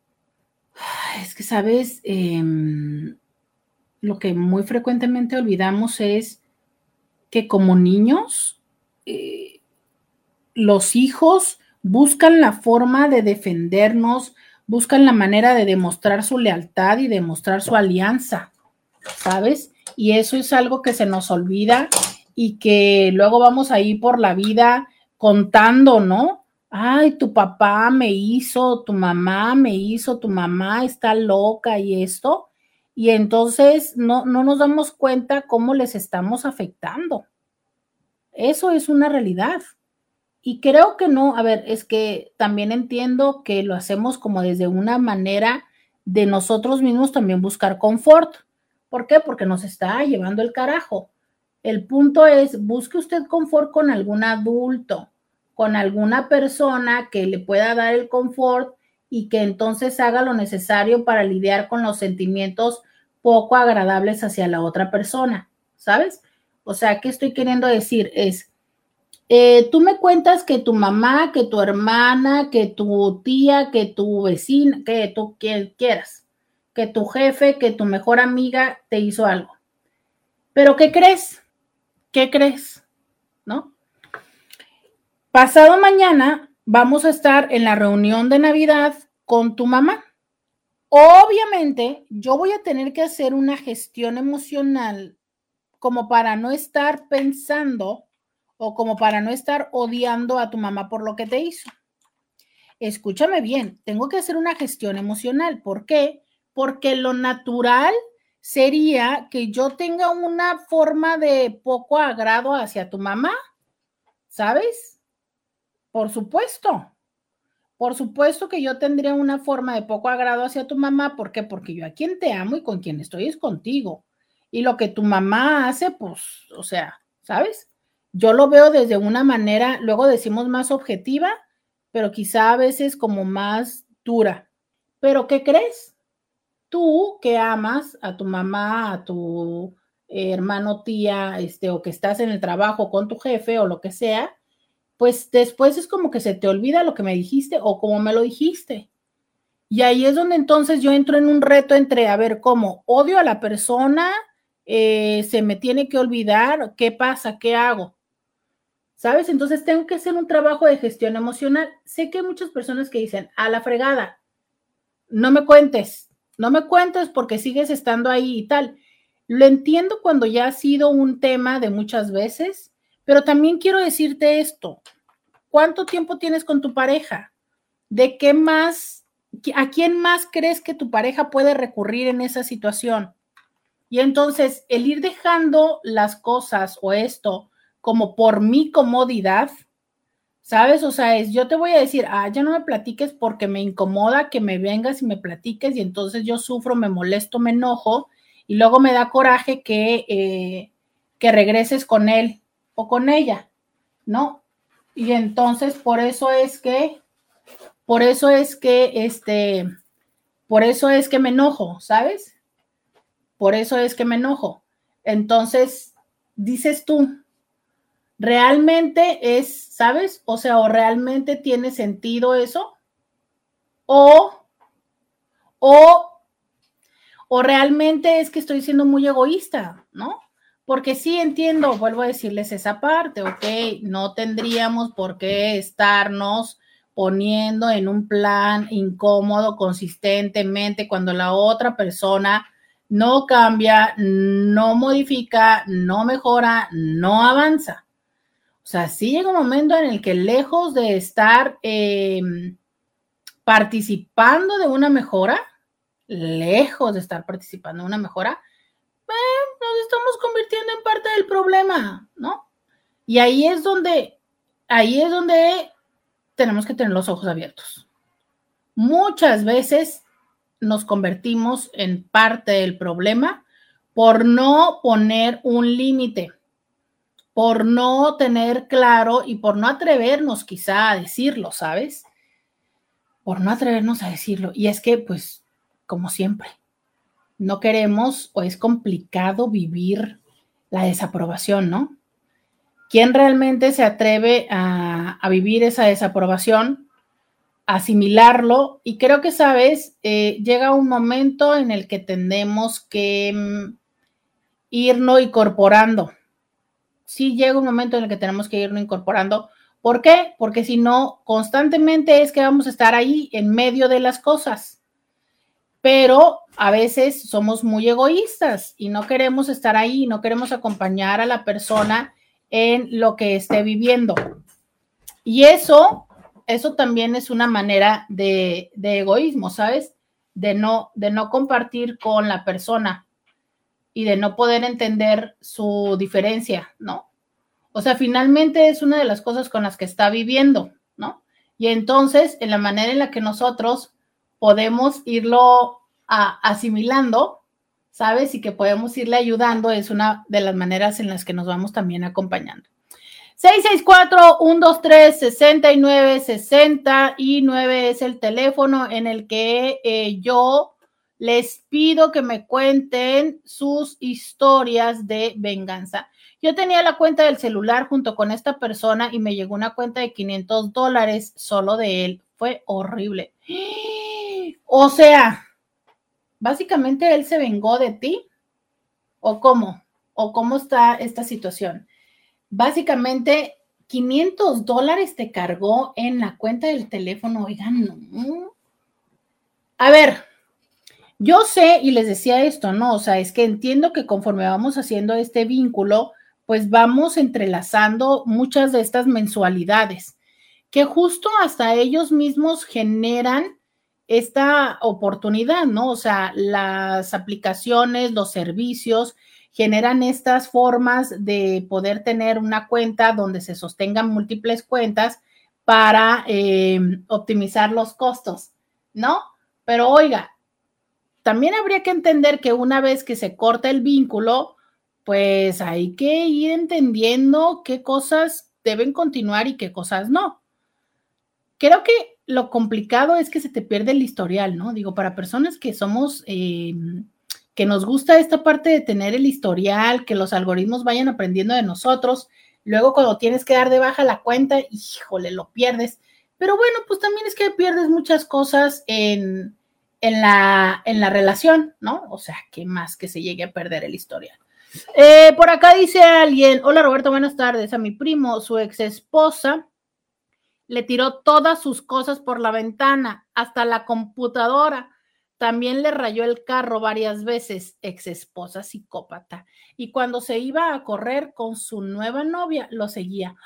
Es que, ¿sabes? Em, lo que muy frecuentemente olvidamos es que como niños, eh, los hijos buscan la forma de defendernos, buscan la manera de demostrar su lealtad y demostrar su alianza, ¿sabes? Y eso es algo que se nos olvida y que luego vamos ahí por la vida contando, ¿no? ay, tu papá me hizo, tu mamá me hizo, tu mamá está loca y esto. Y entonces no, no nos damos cuenta cómo les estamos afectando. Eso es una realidad. Y creo que no, a ver, es que también entiendo que lo hacemos como desde una manera de nosotros mismos también buscar confort. ¿Por qué? Porque nos está llevando el carajo. El punto es, busque usted confort con algún adulto, con alguna persona que le pueda dar el confort y que entonces haga lo necesario para lidiar con los sentimientos poco agradables hacia la otra persona, ¿sabes? O sea, ¿qué estoy queriendo decir? Es, eh, tú me cuentas que tu mamá, que tu hermana, que tu tía, que tu vecina, que tú quieras, que tu jefe, que tu mejor amiga te hizo algo. Pero ¿qué crees? ¿Qué crees? ¿No? Pasado mañana vamos a estar en la reunión de Navidad con tu mamá. Obviamente, yo voy a tener que hacer una gestión emocional como para no estar pensando o como para no estar odiando a tu mamá por lo que te hizo. Escúchame bien, tengo que hacer una gestión emocional. ¿Por qué? Porque lo natural sería que yo tenga una forma de poco agrado hacia tu mamá, ¿sabes? Por supuesto. Por supuesto que yo tendría una forma de poco agrado hacia tu mamá. ¿Por qué? Porque yo a quien te amo y con quien estoy es contigo. Y lo que tu mamá hace, pues, o sea, ¿sabes? Yo lo veo desde una manera, luego decimos más objetiva, pero quizá a veces como más dura. Pero ¿qué crees? Tú que amas a tu mamá, a tu hermano, tía, este, o que estás en el trabajo con tu jefe o lo que sea, pues después es como que se te olvida lo que me dijiste o como me lo dijiste. Y ahí es donde entonces yo entro en un reto entre, a ver, ¿cómo? Odio a la persona, eh, se me tiene que olvidar, ¿qué pasa? ¿Qué hago? ¿Sabes? Entonces tengo que hacer un trabajo de gestión emocional. Sé que hay muchas personas que dicen, a la fregada, no me cuentes, no me cuentes porque sigues estando ahí y tal. Lo entiendo cuando ya ha sido un tema de muchas veces, pero también quiero decirte esto, ¿cuánto tiempo tienes con tu pareja? ¿De qué más, a quién más crees que tu pareja puede recurrir en esa situación? Y entonces, el ir dejando las cosas o esto como por mi comodidad, ¿sabes? O sea, es, yo te voy a decir, ah, ya no me platiques porque me incomoda que me vengas y me platiques y entonces yo sufro, me molesto, me enojo y luego me da coraje que, eh, que regreses con él o con ella, ¿no? Y entonces por eso es que, por eso es que, este, por eso es que me enojo, ¿sabes? Por eso es que me enojo. Entonces, dices tú, ¿realmente es, sabes? O sea, o realmente tiene sentido eso? O, o, o realmente es que estoy siendo muy egoísta, ¿no? Porque sí entiendo, vuelvo a decirles esa parte, ok, no tendríamos por qué estarnos poniendo en un plan incómodo consistentemente cuando la otra persona no cambia, no modifica, no mejora, no avanza. Sea, sí llega un momento en el que lejos de estar em, participando de una mejora, lejos de estar participando de una mejora, nos estamos convirtiendo en parte del problema, ¿no? Y ahí es donde, ahí es donde tenemos que tener los ojos abiertos. Muchas veces nos convertimos en parte del problema por no poner un límite, por no tener claro y por no atrevernos quizá a decirlo, ¿sabes? Por no atrevernos a decirlo. Y es que, pues, como siempre, no queremos o es complicado vivir la desaprobación, ¿no? ¿Quién realmente se atreve a, vivir esa desaprobación? asimilarlo y creo que, sabes, eh, llega un momento en el que tenemos que mm, irnos incorporando. Sí llega un momento en el que tenemos que irnos incorporando. ¿Por qué? Porque si no, constantemente es que vamos a estar ahí en medio de las cosas. Pero a veces somos muy egoístas y no queremos estar ahí, no queremos acompañar a la persona en lo que esté viviendo. Y eso, eso también es una manera de, de egoísmo, ¿sabes? De no, de no compartir con la persona y de no poder entender su diferencia, ¿no? O sea, finalmente es una de las cosas con las que está viviendo, ¿no? Y entonces, en la manera en la que nosotros podemos irlo asimilando, ¿sabes? Y que podemos irle ayudando, es una de las maneras en las que nos vamos también acompañando. 664-123-6969 es el teléfono en el que eh, yo les pido que me cuenten sus historias de venganza. Yo tenía la cuenta del celular junto con esta persona y me llegó una cuenta de 500 dólares solo de él. Fue horrible. O sea, básicamente él se vengó de ti. ¿O cómo? ¿O cómo está esta situación? Básicamente, 500 dólares te cargó en la cuenta del teléfono. Oigan, no. A ver, yo sé, y les decía esto, ¿no? O sea, es que entiendo que conforme vamos haciendo este vínculo, pues vamos entrelazando muchas de estas mensualidades, que justo hasta ellos mismos generan esta oportunidad, ¿no? O sea, las aplicaciones, los servicios generan estas formas de poder tener una cuenta donde se sostengan múltiples cuentas para eh, optimizar los costos, ¿no? Pero oiga, también habría que entender que una vez que se corta el vínculo, pues hay que ir entendiendo qué cosas deben continuar y qué cosas no. Creo que lo complicado es que se te pierde el historial, ¿no? Digo, para personas que somos, eh, que nos gusta esta parte de tener el historial, que los algoritmos vayan aprendiendo de nosotros, luego cuando tienes que dar de baja la cuenta, híjole, lo pierdes. Pero bueno, pues también es que pierdes muchas cosas en, en la, en la relación, ¿no? O sea, que más que se llegue a perder el historial. Eh, por acá dice alguien, hola Roberto, buenas tardes. A mi primo, su ex esposa, le tiró todas sus cosas por la ventana, hasta la computadora. También le rayó el carro varias veces, ex esposa psicópata. Y cuando se iba a correr con su nueva novia, lo seguía.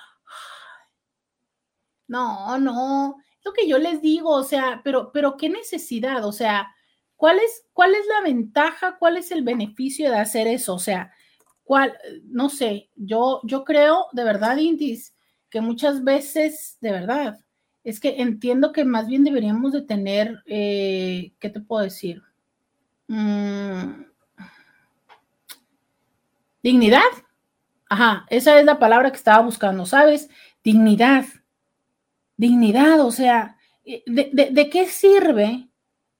No, no, lo que yo les digo, o sea, pero, pero qué necesidad, o sea, ¿cuál es, cuál es la ventaja, cuál es el beneficio de hacer eso? O sea, cuál, no sé, yo, yo creo de verdad, Indis, que muchas veces, de verdad, es que entiendo que más bien deberíamos de tener, eh, ¿qué te puedo decir? Mm, dignidad. Ajá, esa es la palabra que estaba buscando, ¿sabes? Dignidad dignidad, o sea, eh, ¿de, qué sirve?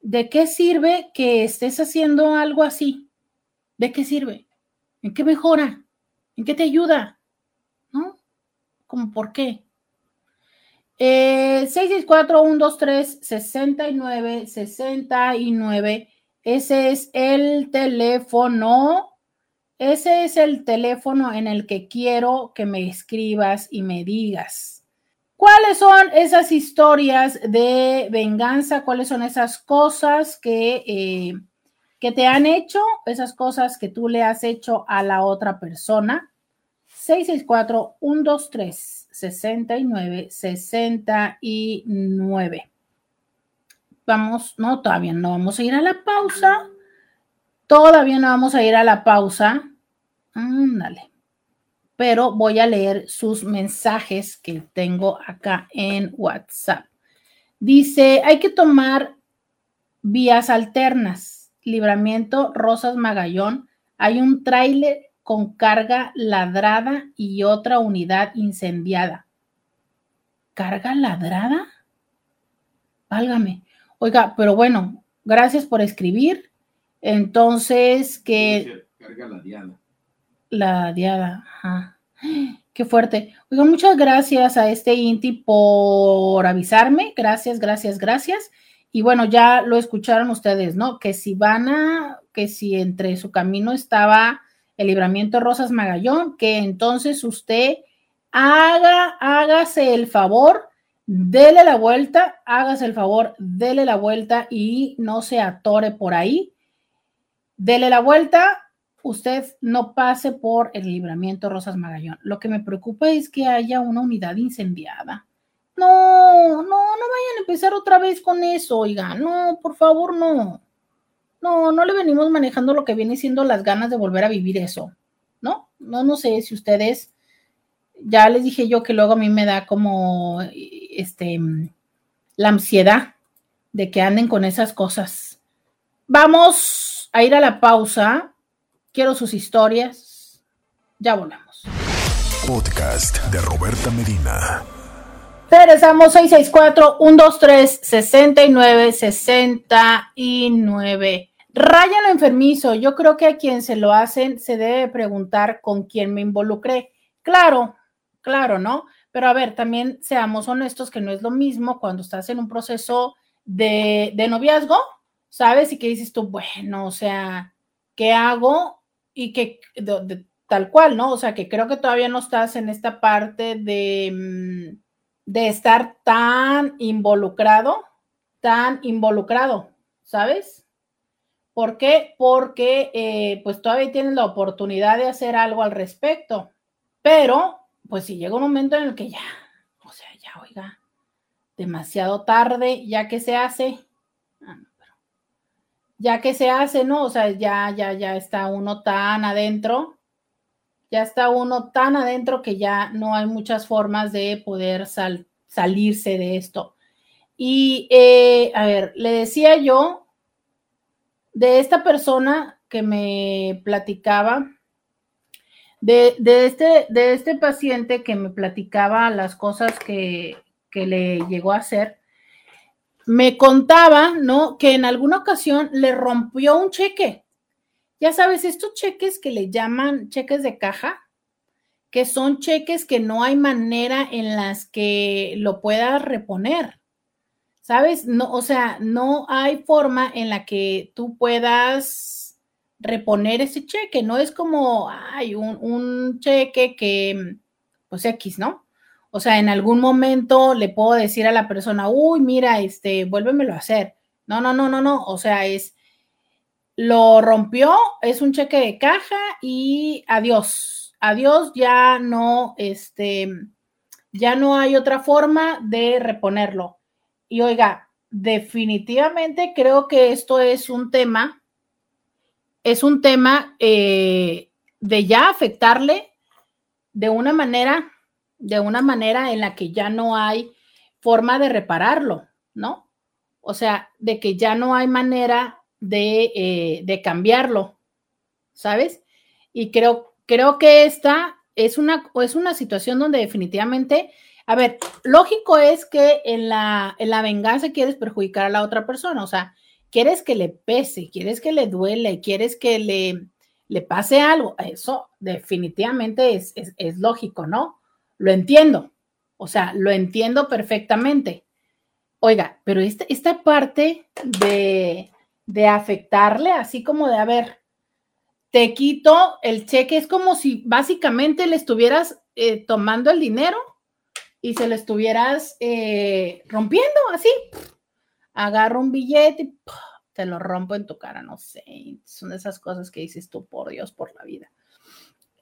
¿De qué sirve que estés haciendo algo así? ¿De qué sirve? ¿En qué mejora? ¿En qué te ayuda? ¿No? ¿Cómo por qué? Eh, 664-123-6969. Ese es el teléfono. Ese es el teléfono en el que quiero que me escribas y me digas ¿Cuáles son esas historias de venganza? ¿Cuáles son esas cosas que, eh, que te han hecho? Esas cosas que tú le has hecho a la otra persona. 664-123-69-69. Vamos, no, todavía no vamos a ir a la pausa. Todavía no vamos a ir a la pausa. Ándale pero voy a leer sus mensajes que tengo acá en WhatsApp. Dice, hay que tomar vías alternas, libramiento Rosas Magallón, hay un tráiler con carga ladrada y otra unidad incendiada. ¿Carga ladrada? Válgame. Oiga, pero bueno, gracias por escribir. Entonces, que... Carga la diada. La diada, ajá. Qué fuerte. Muchas gracias a este Inti por avisarme. Gracias, gracias, gracias. Y bueno, ya lo escucharon ustedes, ¿no? Que si van a, que si entre su camino estaba el libramiento Rosas Magallón, que entonces usted haga, hágase el favor, dele la vuelta, hágase el favor, dele la vuelta y no se atore por ahí. Dele la vuelta, usted no pase por el libramiento Rosas Magallón. Lo que me preocupa es que haya una unidad incendiada. No, no, no vayan a empezar otra vez con eso, oiga, no, por favor, no. No, no le venimos manejando lo que viene siendo las ganas de volver a vivir eso, ¿no? No, no sé si ustedes, ya les dije yo que luego a mí me da como, este, la ansiedad de que anden con esas cosas. Vamos a ir a la pausa. Quiero sus historias. Ya volvemos. Podcast de Roberta Medina. Regresamos 664-123-69-69. Ryan enfermizo. Yo creo que a quien se lo hacen se debe preguntar con quién me involucré. Claro, claro, ¿no? Pero a ver, también seamos honestos que no es lo mismo cuando estás en un proceso de, noviazgo, ¿sabes? Y que dices tú, bueno, o sea, ¿qué hago? Y que tal cual, ¿no? O sea, que creo que todavía no estás en esta parte de mm, de estar tan involucrado, tan involucrado, ¿sabes? ¿Por qué? Porque eh, pues todavía tienes la oportunidad de hacer algo al respecto, pero pues si llega un momento en el que ya, o sea, ya, oiga, demasiado tarde, ya que se hace, ya que se hace, ¿no? O sea, ya, ya, ya está uno tan adentro ya está uno tan adentro que ya no hay muchas formas de poder salirse de esto. Y, eh, a ver, le decía yo de esta persona que me platicaba, de, este, de este paciente que me platicaba las cosas que, que le llegó a hacer, me contaba, ¿no? Que en alguna ocasión le rompió un cheque ya sabes, estos cheques que le llaman cheques de caja, que son cheques que no hay manera en las que lo puedas reponer. ¿Sabes? No, o sea, no hay forma en la que tú puedas reponer ese cheque. No es como, hay un, un cheque que, pues X, ¿no? O sea, en algún momento le puedo decir a la persona, uy, mira, este, vuélvemelo a hacer. No, no, no, no, no. O sea, es, lo rompió, es un cheque de caja y adiós. Adiós, ya no, este, ya no hay otra forma de reponerlo. Y oiga, definitivamente creo que esto es un tema, es un tema eh, de ya afectarle de una manera, de una manera en la que ya no hay forma de repararlo, ¿no? O sea, de que ya no hay manera eh, de, cambiarlo, ¿sabes? Y creo, creo que esta es una, es una situación donde definitivamente, a ver, lógico es que en la, en la venganza quieres perjudicar a la otra persona, o sea, quieres que le pese, quieres que le duele, quieres que le, le pase algo, eso definitivamente es, es lógico, ¿no? Lo entiendo, o sea, lo entiendo perfectamente. Oiga, pero esta, esta parte de, de afectarle, así como de, a ver, te quito el cheque, es como si básicamente le estuvieras eh, tomando el dinero y se le estuvieras eh, rompiendo, así. Agarro un billete y te lo rompo en tu cara, no sé. Son esas cosas que dices tú, por Dios, por la vida.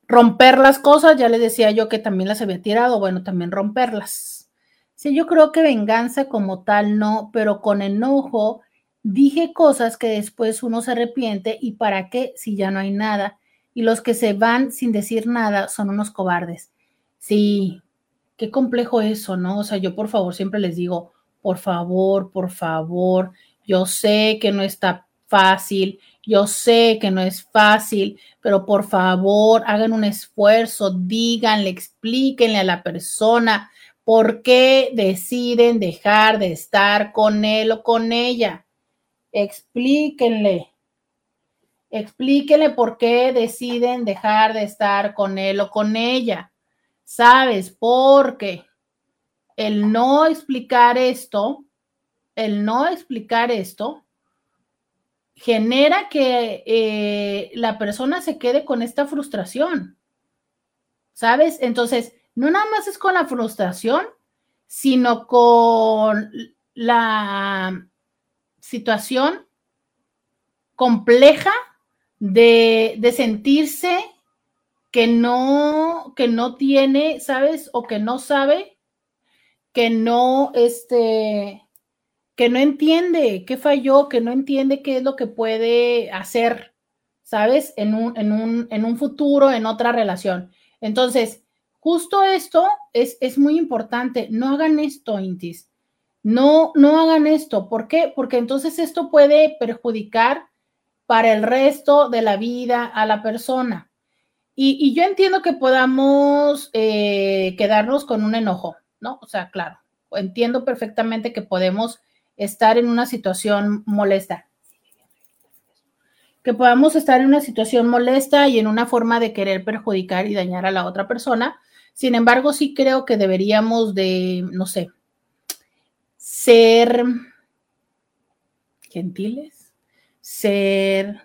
Romper las cosas, ya les decía yo que también las había tirado, bueno, también romperlas. Sí, yo creo que venganza como tal no, pero con enojo Dije cosas que después uno se arrepiente y para qué si ya no hay nada. Y los que se van sin decir nada son unos cobardes. Sí, qué complejo eso, ¿no? O sea, yo por favor siempre les digo, por favor, por favor, yo sé que no está fácil, yo sé que no es fácil, pero por favor hagan un esfuerzo, díganle, explíquenle a la persona por qué deciden dejar de estar con él o con ella. Explíquenle. Explíquenle por qué deciden dejar de estar con él o con ella. ¿Sabes? Porque el no explicar esto, el no explicar esto, genera que eh, la persona se quede con esta frustración. ¿Sabes? Entonces, no nada más es con la frustración, sino con la situación compleja de, de, sentirse que no, que no tiene, ¿sabes? O que no sabe, que no, este, que no entiende qué falló, que no entiende qué es lo que puede hacer, ¿sabes? En un, en un, en un futuro, en otra relación. Entonces, justo esto es, es muy importante. No hagan esto, Intis. No, no hagan esto. ¿Por qué? Porque entonces esto puede perjudicar para el resto de la vida a la persona. Y, y yo entiendo que podamos eh, quedarnos con un enojo, ¿no? O sea, claro, entiendo perfectamente que podemos estar en una situación molesta. Que podamos estar en una situación molesta y en una forma de querer perjudicar y dañar a la otra persona. Sin embargo, sí creo que deberíamos de, no sé, ser gentiles, ser,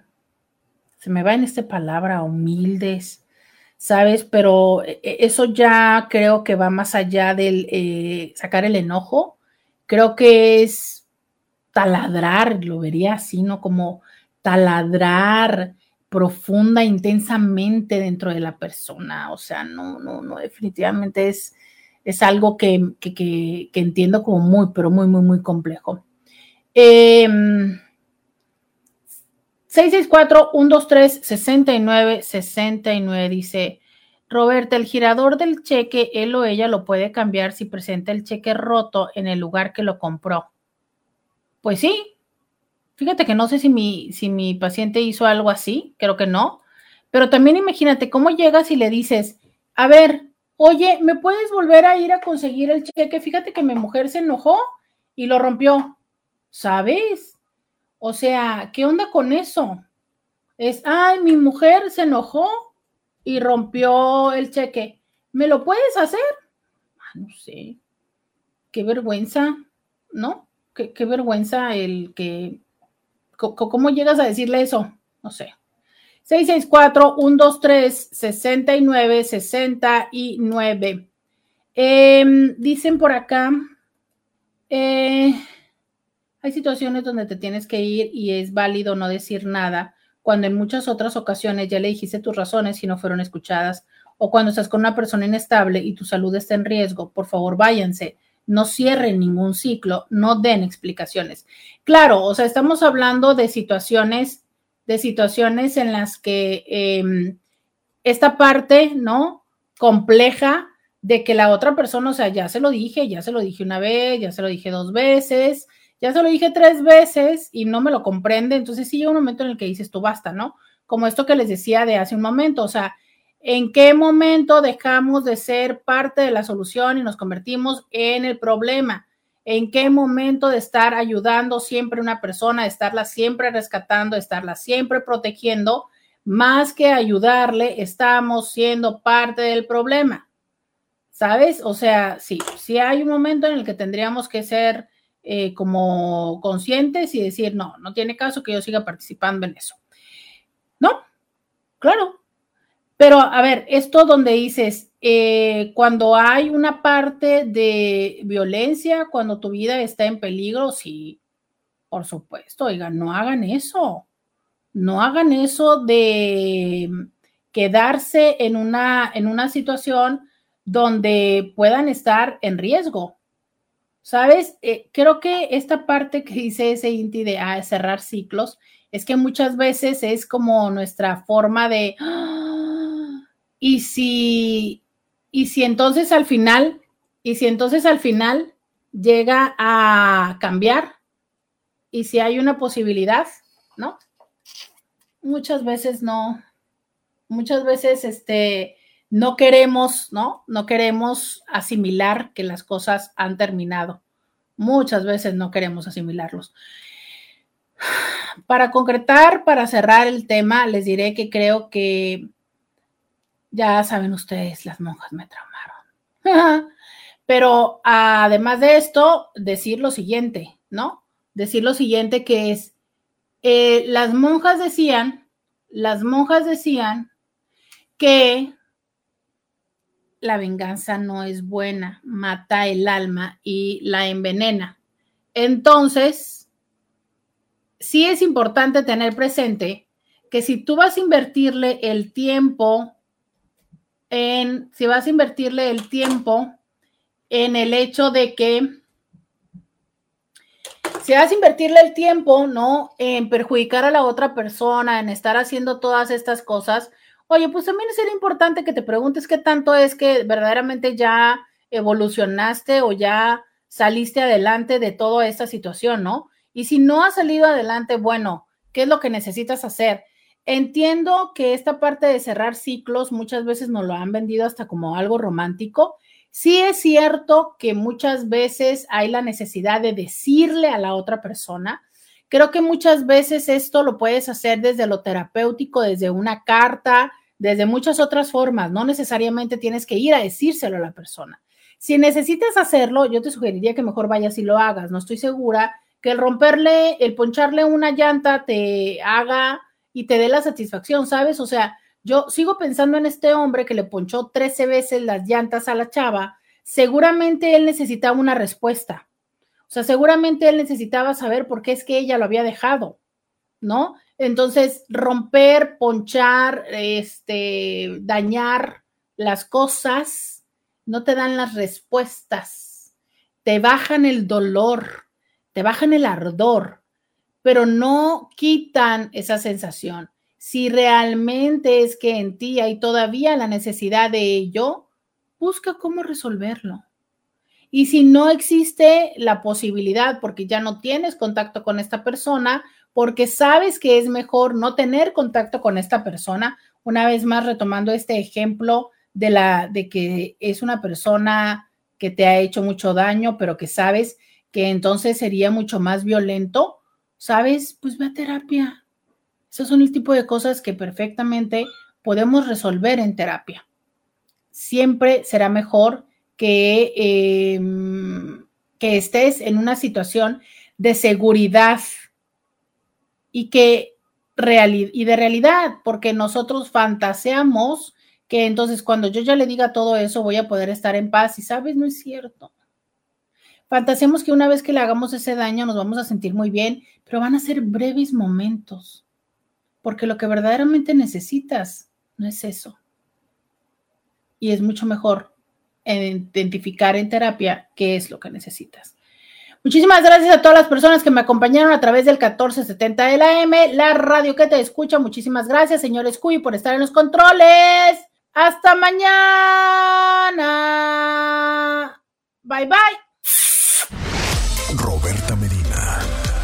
se me va en esta palabra, humildes, ¿sabes? Pero eh, eso ya creo que va más allá del eh, sacar el enojo. Creo que es taladrar, lo vería así, ¿no? Como taladrar profunda, intensamente dentro de la persona. O sea, no, no, no, definitivamente es, es algo que, que, entiendo como muy, pero muy, muy, muy complejo. 664-123-6969 em, dice, Roberta, el girador del cheque, él o ella lo puede cambiar si presenta el cheque roto en el lugar que lo compró. Pues sí. Fíjate que no sé si mi, si mi paciente hizo algo así, creo que no. Pero también imagínate cómo llegas y le dices, a ver, oye, ¿me puedes volver a ir a conseguir el cheque? Fíjate que mi mujer se enojó y lo rompió. ¿Sabes? O sea, ¿qué onda con eso? Es, ay, mi mujer se enojó y rompió el cheque. ¿Me lo puedes hacer? Ah, no sé. Qué vergüenza, ¿no? Qué, vergüenza el que, ¿cómo llegas a decirle eso? No sé. 664-123-6969. Eh, dicen por acá, eh, hay situaciones donde te tienes que ir y es válido no decir nada, cuando en muchas otras ocasiones ya le dijiste tus razones y no fueron escuchadas, o cuando estás con una persona inestable y tu salud está en riesgo, por favor váyanse no cierren ningún ciclo, no den explicaciones. Claro, o sea, estamos hablando de situaciones, de situaciones en las que em, esta parte, ¿no? Compleja de que la otra persona, o sea, ya se lo dije, ya se lo dije una vez, ya se lo dije dos veces, ya se lo dije tres veces y no me lo comprende, entonces sí llega un momento en el que dices tú basta, ¿no? Como esto que les decía de hace un momento, o sea, ¿En qué momento dejamos de ser parte de la solución y nos convertimos en el problema? ¿En qué momento de estar ayudando siempre a una persona, estarla siempre rescatando, estarla siempre protegiendo, más que ayudarle, estamos siendo parte del problema? ¿Sabes? O sea, sí, sí hay un momento en el que tendríamos que ser eh, como conscientes y decir, no, no tiene caso que yo siga participando en eso. ¿No? Claro, pero a ver, esto donde dices, eh, cuando hay una parte de violencia, cuando tu vida está en peligro, sí, por supuesto, oigan, no hagan eso. No hagan eso de quedarse en una, en una situación donde puedan estar en riesgo. ¿Sabes? Eh, creo que esta parte que dice ese Inti de ah, cerrar ciclos es que muchas veces es como nuestra forma de... Y si, y si entonces al final, y si entonces al final llega a cambiar, y si hay una posibilidad, ¿no? Muchas veces no, muchas veces este, no queremos, ¿no? No queremos asimilar que las cosas han terminado. Muchas veces no queremos asimilarlos. Para concretar, para cerrar el tema, les diré que creo que ya saben ustedes, las monjas me traumaron. Pero además de esto, decir lo siguiente, ¿no? Decir lo siguiente que es, eh, las monjas decían, las monjas decían que la venganza no es buena, mata el alma y la envenena. Entonces, sí es importante tener presente que si tú vas a invertirle el tiempo en, si vas a invertirle el tiempo en el hecho de que, si vas a invertirle el tiempo, ¿no? En perjudicar a la otra persona, en estar haciendo todas estas cosas, oye, pues también sería importante que te preguntes qué tanto es que verdaderamente ya evolucionaste o ya saliste adelante de toda esta situación, ¿no? Y si no has salido adelante, bueno, ¿qué es lo que necesitas hacer? Entiendo que esta parte de cerrar ciclos muchas veces nos lo han vendido hasta como algo romántico. Sí es cierto que muchas veces hay la necesidad de decirle a la otra persona. Creo que muchas veces esto lo puedes hacer desde lo terapéutico, desde una carta, desde muchas otras formas. No necesariamente tienes que ir a decírselo a la persona. Si necesitas hacerlo, yo te sugeriría que mejor vayas y lo hagas. No estoy segura que el romperle, el poncharle una llanta te haga y te dé la satisfacción, ¿sabes? O sea, yo sigo pensando en este hombre que le ponchó 13 veces las llantas a la chava, seguramente él necesitaba una respuesta. O sea, seguramente él necesitaba saber por qué es que ella lo había dejado, ¿no? Entonces, romper, ponchar, este, dañar las cosas, no te dan las respuestas, te bajan el dolor, te bajan el ardor, pero no quitan esa sensación. Si realmente es que en ti hay todavía la necesidad de ello, busca cómo resolverlo. Y si no existe la posibilidad, porque ya no tienes contacto con esta persona, porque sabes que es mejor no tener contacto con esta persona, una vez más retomando este ejemplo de la de que es una persona que te ha hecho mucho daño, pero que sabes que entonces sería mucho más violento, ¿sabes? Pues ve a terapia. Esos son el tipo de cosas que perfectamente podemos resolver en terapia. Siempre será mejor que, em, que estés en una situación de seguridad y que y de realidad, porque nosotros fantaseamos que entonces cuando yo ya le diga todo eso voy a poder estar en paz y sabes, no es cierto. Fantaseamos que una vez que le hagamos ese daño nos vamos a sentir muy bien, pero van a ser breves momentos, porque lo que verdaderamente necesitas no es eso. Y es mucho mejor identificar en terapia qué es lo que necesitas. Muchísimas gracias a todas las personas que me acompañaron a través del 1470 de la M, la radio que te escucha. Muchísimas gracias, señores Cuy, por estar en los controles. Hasta mañana. Bye bye.